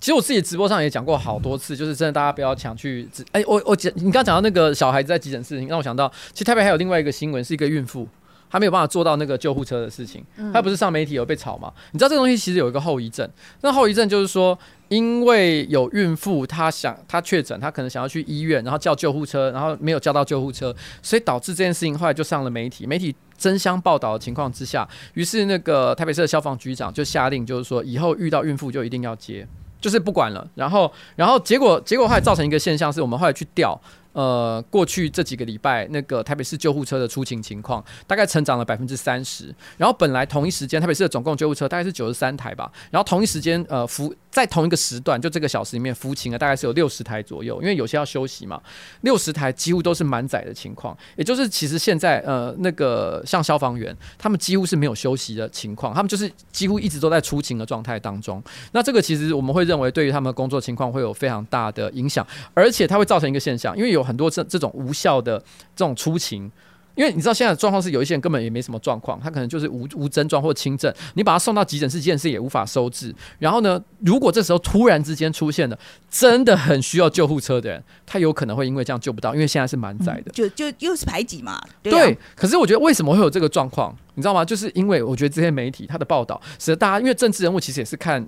其实我自己直播上也讲过好多次，就是真的大家不要抢去。哎，我我讲你刚刚讲到那个小孩子在急诊室，让我想到，其实台北还有另外一个新闻，是一个孕妇。他没有办法做到那个救护车的事情，他不是上媒体有被炒吗？你知道这个东西其实有一个后遗症，那后遗症就是说，因为有孕妇她想她确诊，她可能想要去医院，然后叫救护车，然后没有叫到救护车，所以导致这件事情后来就上了媒体，媒体争相报道的情况之下，于是那个台北市的消防局长就下令，就是说以后遇到孕妇就一定要接，就是不管了。然后，然后结果结果后来造成一个现象，是我们后来去调。呃，过去这几个礼拜，那个台北市救护车的出勤情况大概成长了百分之三十。然后本来同一时间，台北市的总共救护车大概是九十三台吧。然后同一时间，呃，服在同一个时段，就这个小时里面服勤的大概是有六十台左右，因为有些要休息嘛。六十台几乎都是满载的情况，也就是其实现在呃，那个像消防员，他们几乎是没有休息的情况，他们就是几乎一直都在出勤的状态当中。那这个其实我们会认为，对于他们的工作情况会有非常大的影响，而且它会造成一个现象，因为有。很多这这种无效的这种出勤，因为你知道现在的状况是有一些人根本也没什么状况，他可能就是无无症状或轻症，你把他送到急诊室，急诊室也无法收治。然后呢，如果这时候突然之间出现了真的很需要救护车的人，他有可能会因为这样救不到，因为现在是满载的，
就就又是排挤嘛。
对，可是我觉得为什么会有这个状况，你知道吗？就是因为我觉得这些媒体他的报道使得大家，因为政治人物其实也是看，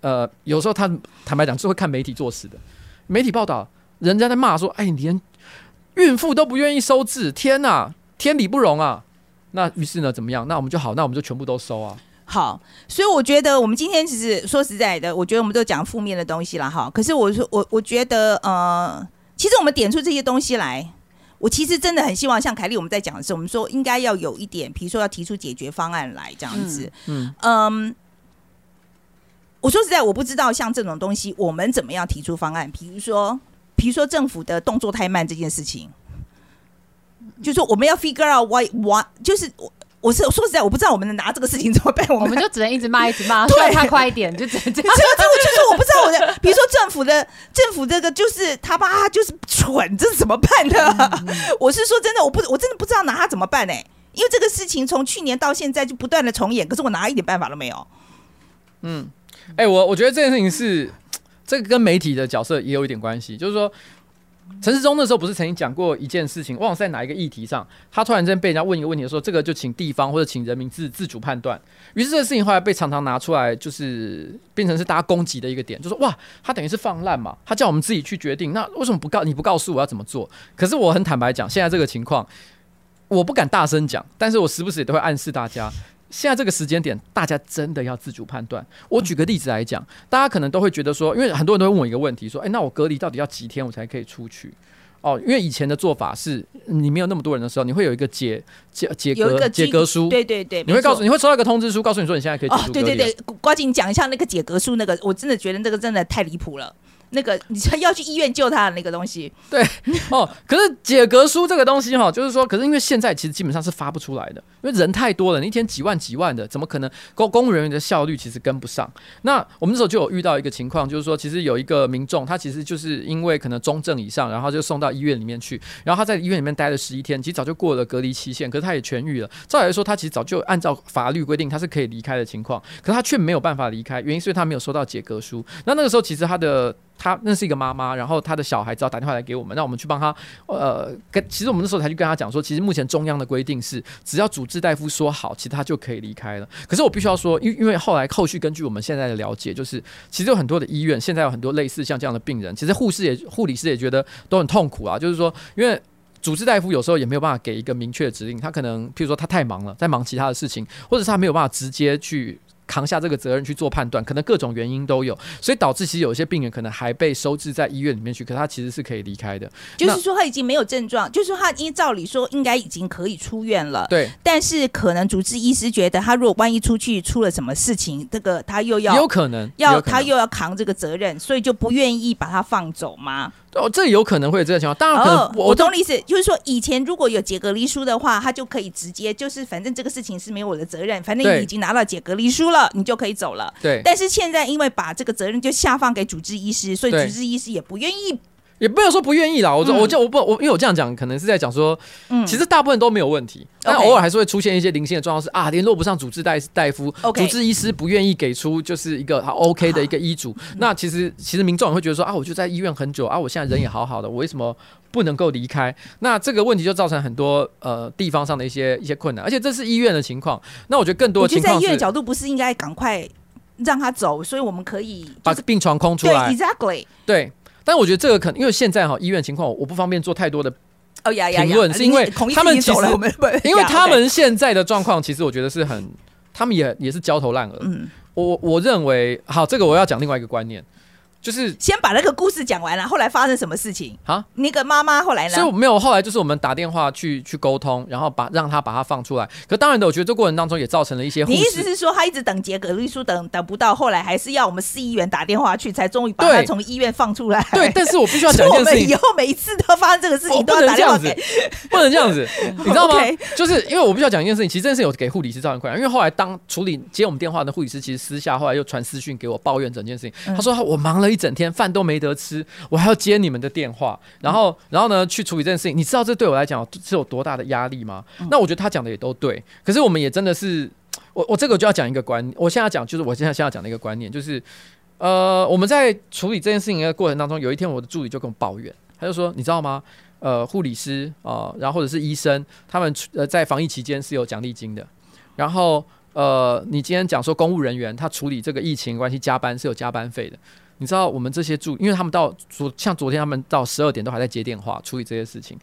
呃，有时候他坦白讲是会看媒体做事的，媒体报道。人家在骂说：“哎，连孕妇都不愿意收治，天哪，天理不容啊！”那于是呢，怎么样？那我们就好，那我们就全部都收啊。
好，所以我觉得我们今天其实说实在的，我觉得我们都讲负面的东西了哈。可是我说我我觉得呃，其实我们点出这些东西来，我其实真的很希望像凯丽我们在讲的时候，我们说应该要有一点，比如说要提出解决方案来这样子。嗯嗯。我说实在，我不知道像这种东西，我们怎么样提出方案？比如说。比如说政府的动作太慢这件事情，就说我们要 figure out why why，就是我我是说实在，我不知道我们能拿这个事情怎么办，
我们就 只能一直骂一直骂，对，他快一点，就只 能这样。
这个这个就是我不知道我的，比如说政府的政府这个就是他爸就是蠢，这是怎么办的？我是说真的，我不我真的不知道拿他怎么办呢？因为这个事情从去年到现在就不断的重演，可是我拿一点办法都没有。
嗯，哎，我我觉得这件事情是。这个跟媒体的角色也有一点关系，就是说，陈世忠那时候不是曾经讲过一件事情，忘了在哪一个议题上，他突然间被人家问一个问题说，这个就请地方或者请人民自自主判断。于是这个事情后来被常常拿出来，就是变成是大家攻击的一个点，就说哇，他等于是放烂嘛，他叫我们自己去决定，那为什么不告你不告诉我要怎么做？可是我很坦白讲，现在这个情况，我不敢大声讲，但是我时不时也都会暗示大家。现在这个时间点，大家真的要自主判断。我举个例子来讲，大家可能都会觉得说，因为很多人都会问我一个问题，说：“哎，那我隔离到底要几天我才可以出去？”哦，因为以前的做法是，你没有那么多人的时候，你会有一个解解解隔解隔书，
对对对，
你会告诉你会收到一个通知书，告诉你说你现在可以哦，
对对对，瓜紧讲一下那个解隔书，那个我真的觉得那个真的太离谱了。那个你要去医院救他的那个东西，
对哦。可是解隔书这个东西哈，就是说，可是因为现在其实基本上是发不出来的，因为人太多了，一天几万几万的，怎么可能公公务人员的效率其实跟不上？那我们那时候就有遇到一个情况，就是说，其实有一个民众，他其实就是因为可能中症以上，然后就送到医院里面去，然后他在医院里面待了十一天，其实早就过了隔离期限，可是他也痊愈了。照理来说，他其实早就按照法律规定，他是可以离开的情况，可是他却没有办法离开，原因是因为他没有收到解隔书。那那个时候，其实他的。他那是一个妈妈，然后他的小孩只要打电话来给我们，让我们去帮他。呃，跟其实我们那时候才去跟他讲说，其实目前中央的规定是，只要主治大夫说好，其实他就可以离开了。可是我必须要说，因因为后来后续根据我们现在的了解，就是其实有很多的医院现在有很多类似像这样的病人，其实护士也护理师也觉得都很痛苦啊。就是说，因为主治大夫有时候也没有办法给一个明确的指令，他可能譬如说他太忙了，在忙其他的事情，或者是他没有办法直接去。扛下这个责任去做判断，可能各种原因都有，所以导致其实有一些病人可能还被收治在医院里面去，可他其实是可以离开的。
就是说他已经没有症状，就是说他依照理说应该已经可以出院了。
对，
但是可能主治医师觉得他如果万一出去出了什么事情，这个他又
要有可能
要
有可能
他又要扛这个责任，所以就不愿意把他放走吗？
哦，这有可能会有这个情况。当然可能
哦，
我
我懂你意思，就是说以前如果有解隔离书的话，他就可以直接就是反正这个事情是没有我的责任，反正你已经拿到解隔离书了，你就可以走了。
对，
但是现在因为把这个责任就下放给主治医师，所以主治医师也不愿意。
也没有说不愿意啦。我就、
嗯
我就我不我因为我这样讲，可能是在讲说，
嗯，
其实大部分都没有问题，但偶尔还是会出现一些零星的状况是啊，联络不上主治大大夫主治医师不愿意给出就是一个好 OK 的一个医嘱。那其实其实民众也会觉得说啊，我就在医院很久啊，我现在人也好好的，我为什么不能够离开？那这个问题就造成很多呃地方上的一些一些困难，而且这是医院的情况。那我觉得更多
的情况在医院角度不是应该赶快让他走，所以我们可以就是
把病床空出
对
来
，，exactly。
对。但我觉得这个可能，因为现在哈医院情况，我不方便做太多的
哦呀呀呀！
评论是因为他们其实 因为他们现在的状况，其实我觉得是很，他们也也是焦头烂额。
嗯，
我我认为，好，这个我要讲另外一个观念，就是
先把那个故事讲完了，后来发生什么事情？
啊，
那个妈妈后来呢
所以？我没有后来就是我们打电话去去沟通，然后把让他把他放出来。可当然的，我觉得这过程当中也造成了一些
你意思。是说，他一直等结隔离书，等等不到，后来还是要我们市议员打电话去，才终于把他从医院放出来？
对，但是我必须要讲一件事情，
们以后每一次都发生这个事情都要打电话给。，
不能这样子，你知道吗？就是因为我必须要讲一件事情，其实这件事情有给护理师造成困扰，因为后来当处理接我们电话的护理师，其实私下后来又传私讯给我抱怨整件事情。
嗯
他说我忙了一整天，饭都没得吃，我还要接你们的电话，然后然后呢去处理这件事情。你知道这对我来讲是有多大的压力吗？
嗯
那我觉得他讲的也都对，可是我们也真的是，我我这个就要讲一个观，我现在讲就是我现在现在讲的一个观念，就是呃我们在处理这件事情的过程当中，有一天我的助理就跟我抱怨，他就说你知道吗？呃，护理师啊、呃然后或者是医生，他们呃在防疫期间是有奖励金的。然后呃，你今天讲说公务人员他处理这个疫情关系加班是有加班费的。你知道我们这些助，因为他们到昨像昨天他们到十二点都还在接电话处理这些事情，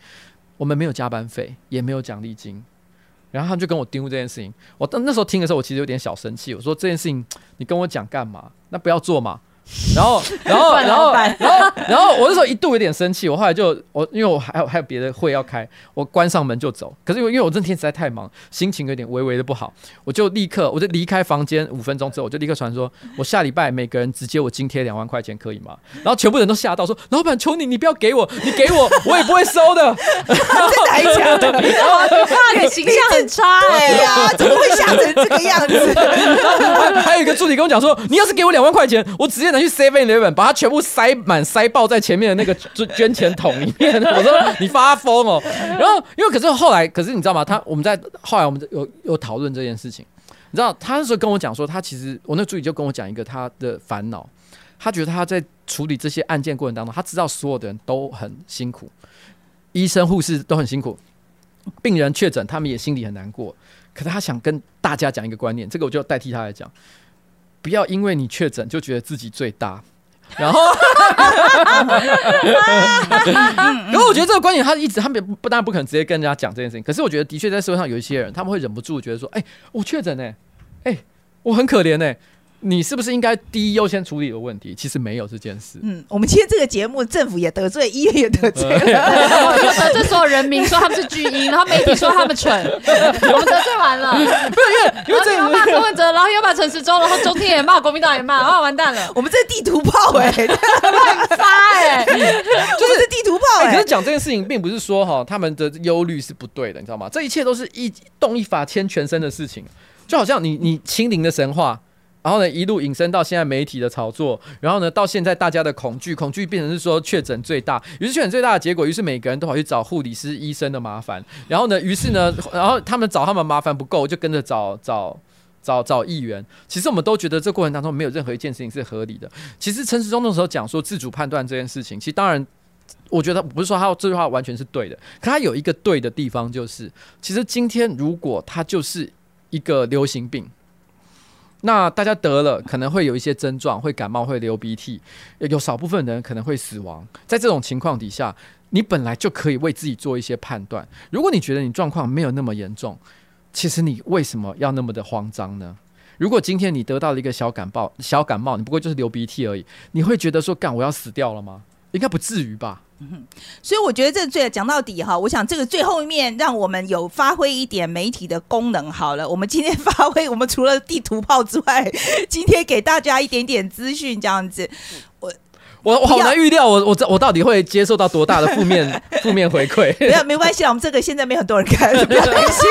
我们没有加班费，也没有奖励金。然后他们就跟我丢这件事情，我当那时候听的时候，我其实有点小生气。我说这件事情 你跟我讲干嘛？那不要做嘛。然后，然后，然后，然后，然后我那时候一度有点生气。我后来就我因为我还有还有别的会要开，我关上门就走。可是因为因为我那天实在太忙，心情有点微微的不好，我就立刻我就离开房间五分钟之后，我就立刻传说，我下礼拜每个人直接我津贴两万块钱，可以吗？然后全部人都吓到说，老板求你，你不要给我，你给我我也不会收的。
真的还假的？
哇，你形象很差哎、
对呀，怎么会吓成这个样子？
还还有一个助理跟我讲说，你要是给我两万块钱，我直接拿去 Seven Eleven 把它全部塞满塞爆在前面的那个捐捐钱桶里面。我说你发疯哦。然后因为可是后来，可是你知道吗？他我们在后来我们有有讨论这件事情。你知道他那时候跟我讲说，他其实我那助理就跟我讲一个他的烦恼，他觉得他在处理这些案件过程当中，他知道所有的人都很辛苦，医生护士都很辛苦，病人确诊他们也心里很难过。可是他想跟大家讲一个观念，这个我就代替他来讲，不要因为你确诊就觉得自己最大。然后，然后我觉得这个观点，他一直他们也不不当然不可能直接跟人家讲这件事情，可是我觉得的确在社会上有一些人，他们会忍不住觉得说，哎、我确诊呢，哎、我很可怜呢，你是不是应该第一优先处理的问题？其实没有这件事。
嗯，我们今天这个节目，政府也得罪，医院也得罪了。
我 就得罪所有人民，说他们是巨婴，然后媒体说他们蠢，我们得罪完了。
因为这
然后骂柯文哲，然后又骂陈时中，然后中天也骂，国民党也骂，啊，完蛋了，
我们这地图炮哎、
乱发哎、
就是地图炮
哎、
哎、
可是讲这件事情，并不是说哈他们的忧虑是不对的，你知道吗？这一切都是一动一法牵全身的事情，就好像你你清零的神话。然后呢，一路引申到现在媒体的炒作，然后呢，到现在大家的恐惧，恐惧变成是说确诊最大，于是确诊最大的结果，于是每个人都跑去找护理师、医生的麻烦，然后呢，于是呢，然后他们找他们麻烦不够，就跟着找找找找议员。其实我们都觉得这过程当中没有任何一件事情是合理的。其实陈时中那时候讲说自主判断这件事情，其实当然。我觉得不是说他这句话完全是对的，可他有一个对的地方，就是其实今天如果他就是一个流行病，那大家得了可能会有一些症状，会感冒，会流鼻涕，有少部分人可能会死亡。在这种情况底下，你本来就可以为自己做一些判断。如果你觉得你状况没有那么严重，其实你为什么要那么的慌张呢？如果今天你得到了一个小感冒，小感冒，你不过就是流鼻涕而已，你会觉得说干我要死掉了吗？应该不至于吧？
所以我觉得这最讲到底哈，我想这个最后面让我们有发挥一点媒体的功能好了。我们今天发挥，我们除了地图炮之外，今天给大家一点点资讯，这样子。
我我
我好
难预料，我我我到底会接受到多大的负面负面回馈？
没有没关系啦，我们这个现在没很多人看，不要担心。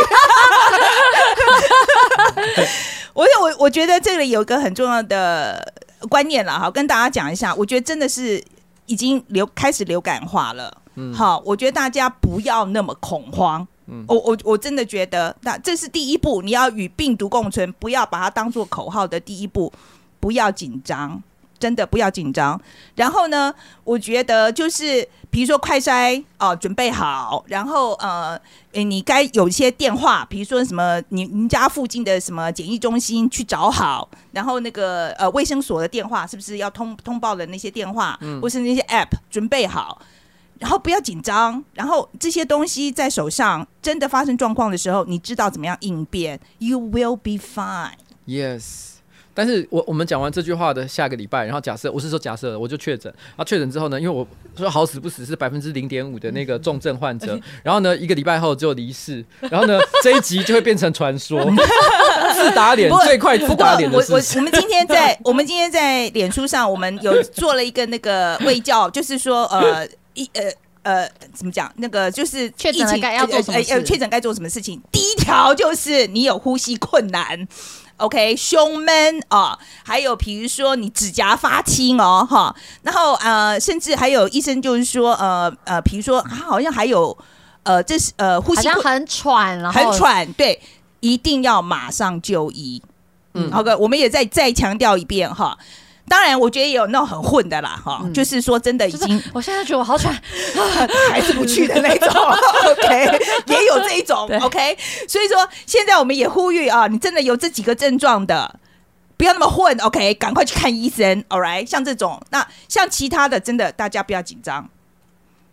我我我觉得这里有一个很重要的观念了哈，跟大家讲一下。我觉得真的是已经流开始流感化了。
嗯
好，我觉得大家不要那么恐慌。
嗯
我我我真的觉得，那这是第一步，你要与病毒共存，不要把它当做口号的第一步，不要紧张，真的不要紧张。然后呢，我觉得就是比如说快筛哦、准备好，然后呃，你该有一些电话，比如说什么你您家附近的什么检疫中心去找好，然后那个呃卫生所的电话是不是要通通报的那些电话，或是那些 app 准备好。然后不要紧张，然后这些东西在手上，真的发生状况的时候，你知道怎么样应变，You will be fine。
Yes，但是我我们讲完这句话的下个礼拜，然后假设我是说假设我就确诊，然后确诊之后呢，因为我说好死不死是百分之零点五的那个重症患者，然后呢一个礼拜后就离世，然后呢这一集就会变成传说，自打脸最快自打脸的
我我
事情。
我们今天在我们今天在脸书上，我们有做了一个那个卫教，就是说呃一呃。呃，怎么讲？那个就是
确诊该要做什么
呃确诊该做什么事情？第一条就是你有呼吸困难，OK，胸闷啊、还有比如说你指甲发青哦，哈，然后呃，甚至还有医生就是说，呃呃，比如说他好像还有呃，这是呃呼吸
好像很喘，然后
很喘，对，一定要马上就医。嗯，，OK，，我们也再再强调一遍哈。当然，我觉得也有那种很混的啦，哈，
嗯
就是说真的已
就是
经
我现在觉得我好喘，
还是不去的那种，OK，也有这一种，OK。所以说，现在我们也呼吁啊，你真的有这几个症状的，不要那么混，OK，赶快去看医生，All right。像这种，那像其他的，真的大家不要紧张，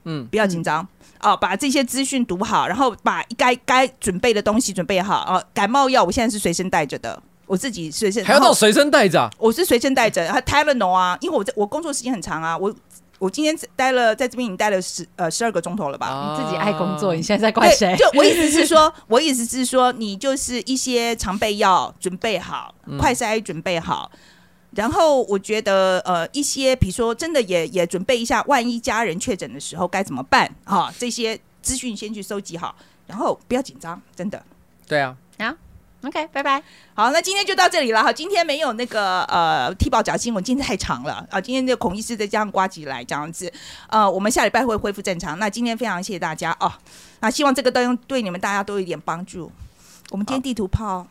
嗯，
不要紧张。哦，把这些资讯读好，然后把该该准备的东西准备好。哦，感冒药我现在是随身带着的，我自己随身
还要到随身带着、啊，
我是随身带着，还 Tylenol 啊，因为我在我工作时间很长啊，我我今天待了在这边已经待了十呃十二个钟头了吧。
你
自己爱工作，你现在在怪
对，
谁？
就我意思是说，我意思是说，你就是一些常备药准备好，快筛准备好，然后我觉得呃一些，比如说真的也也准备一下，万一家人确诊的时候该怎么办哈、这些资讯先去收集好，然后不要紧张，真的。
对啊啊，
OK，拜拜。
好，那今天就到这里了哈。今天没有那个呃踢爆假新闻，今天太长了啊。今天这个孔医师再加上瓜吉来这样子，呃，我们下礼拜会恢复正常。那今天非常谢谢大家哦，那希望这个灯对你们大家都有一点帮助。我们今天地图炮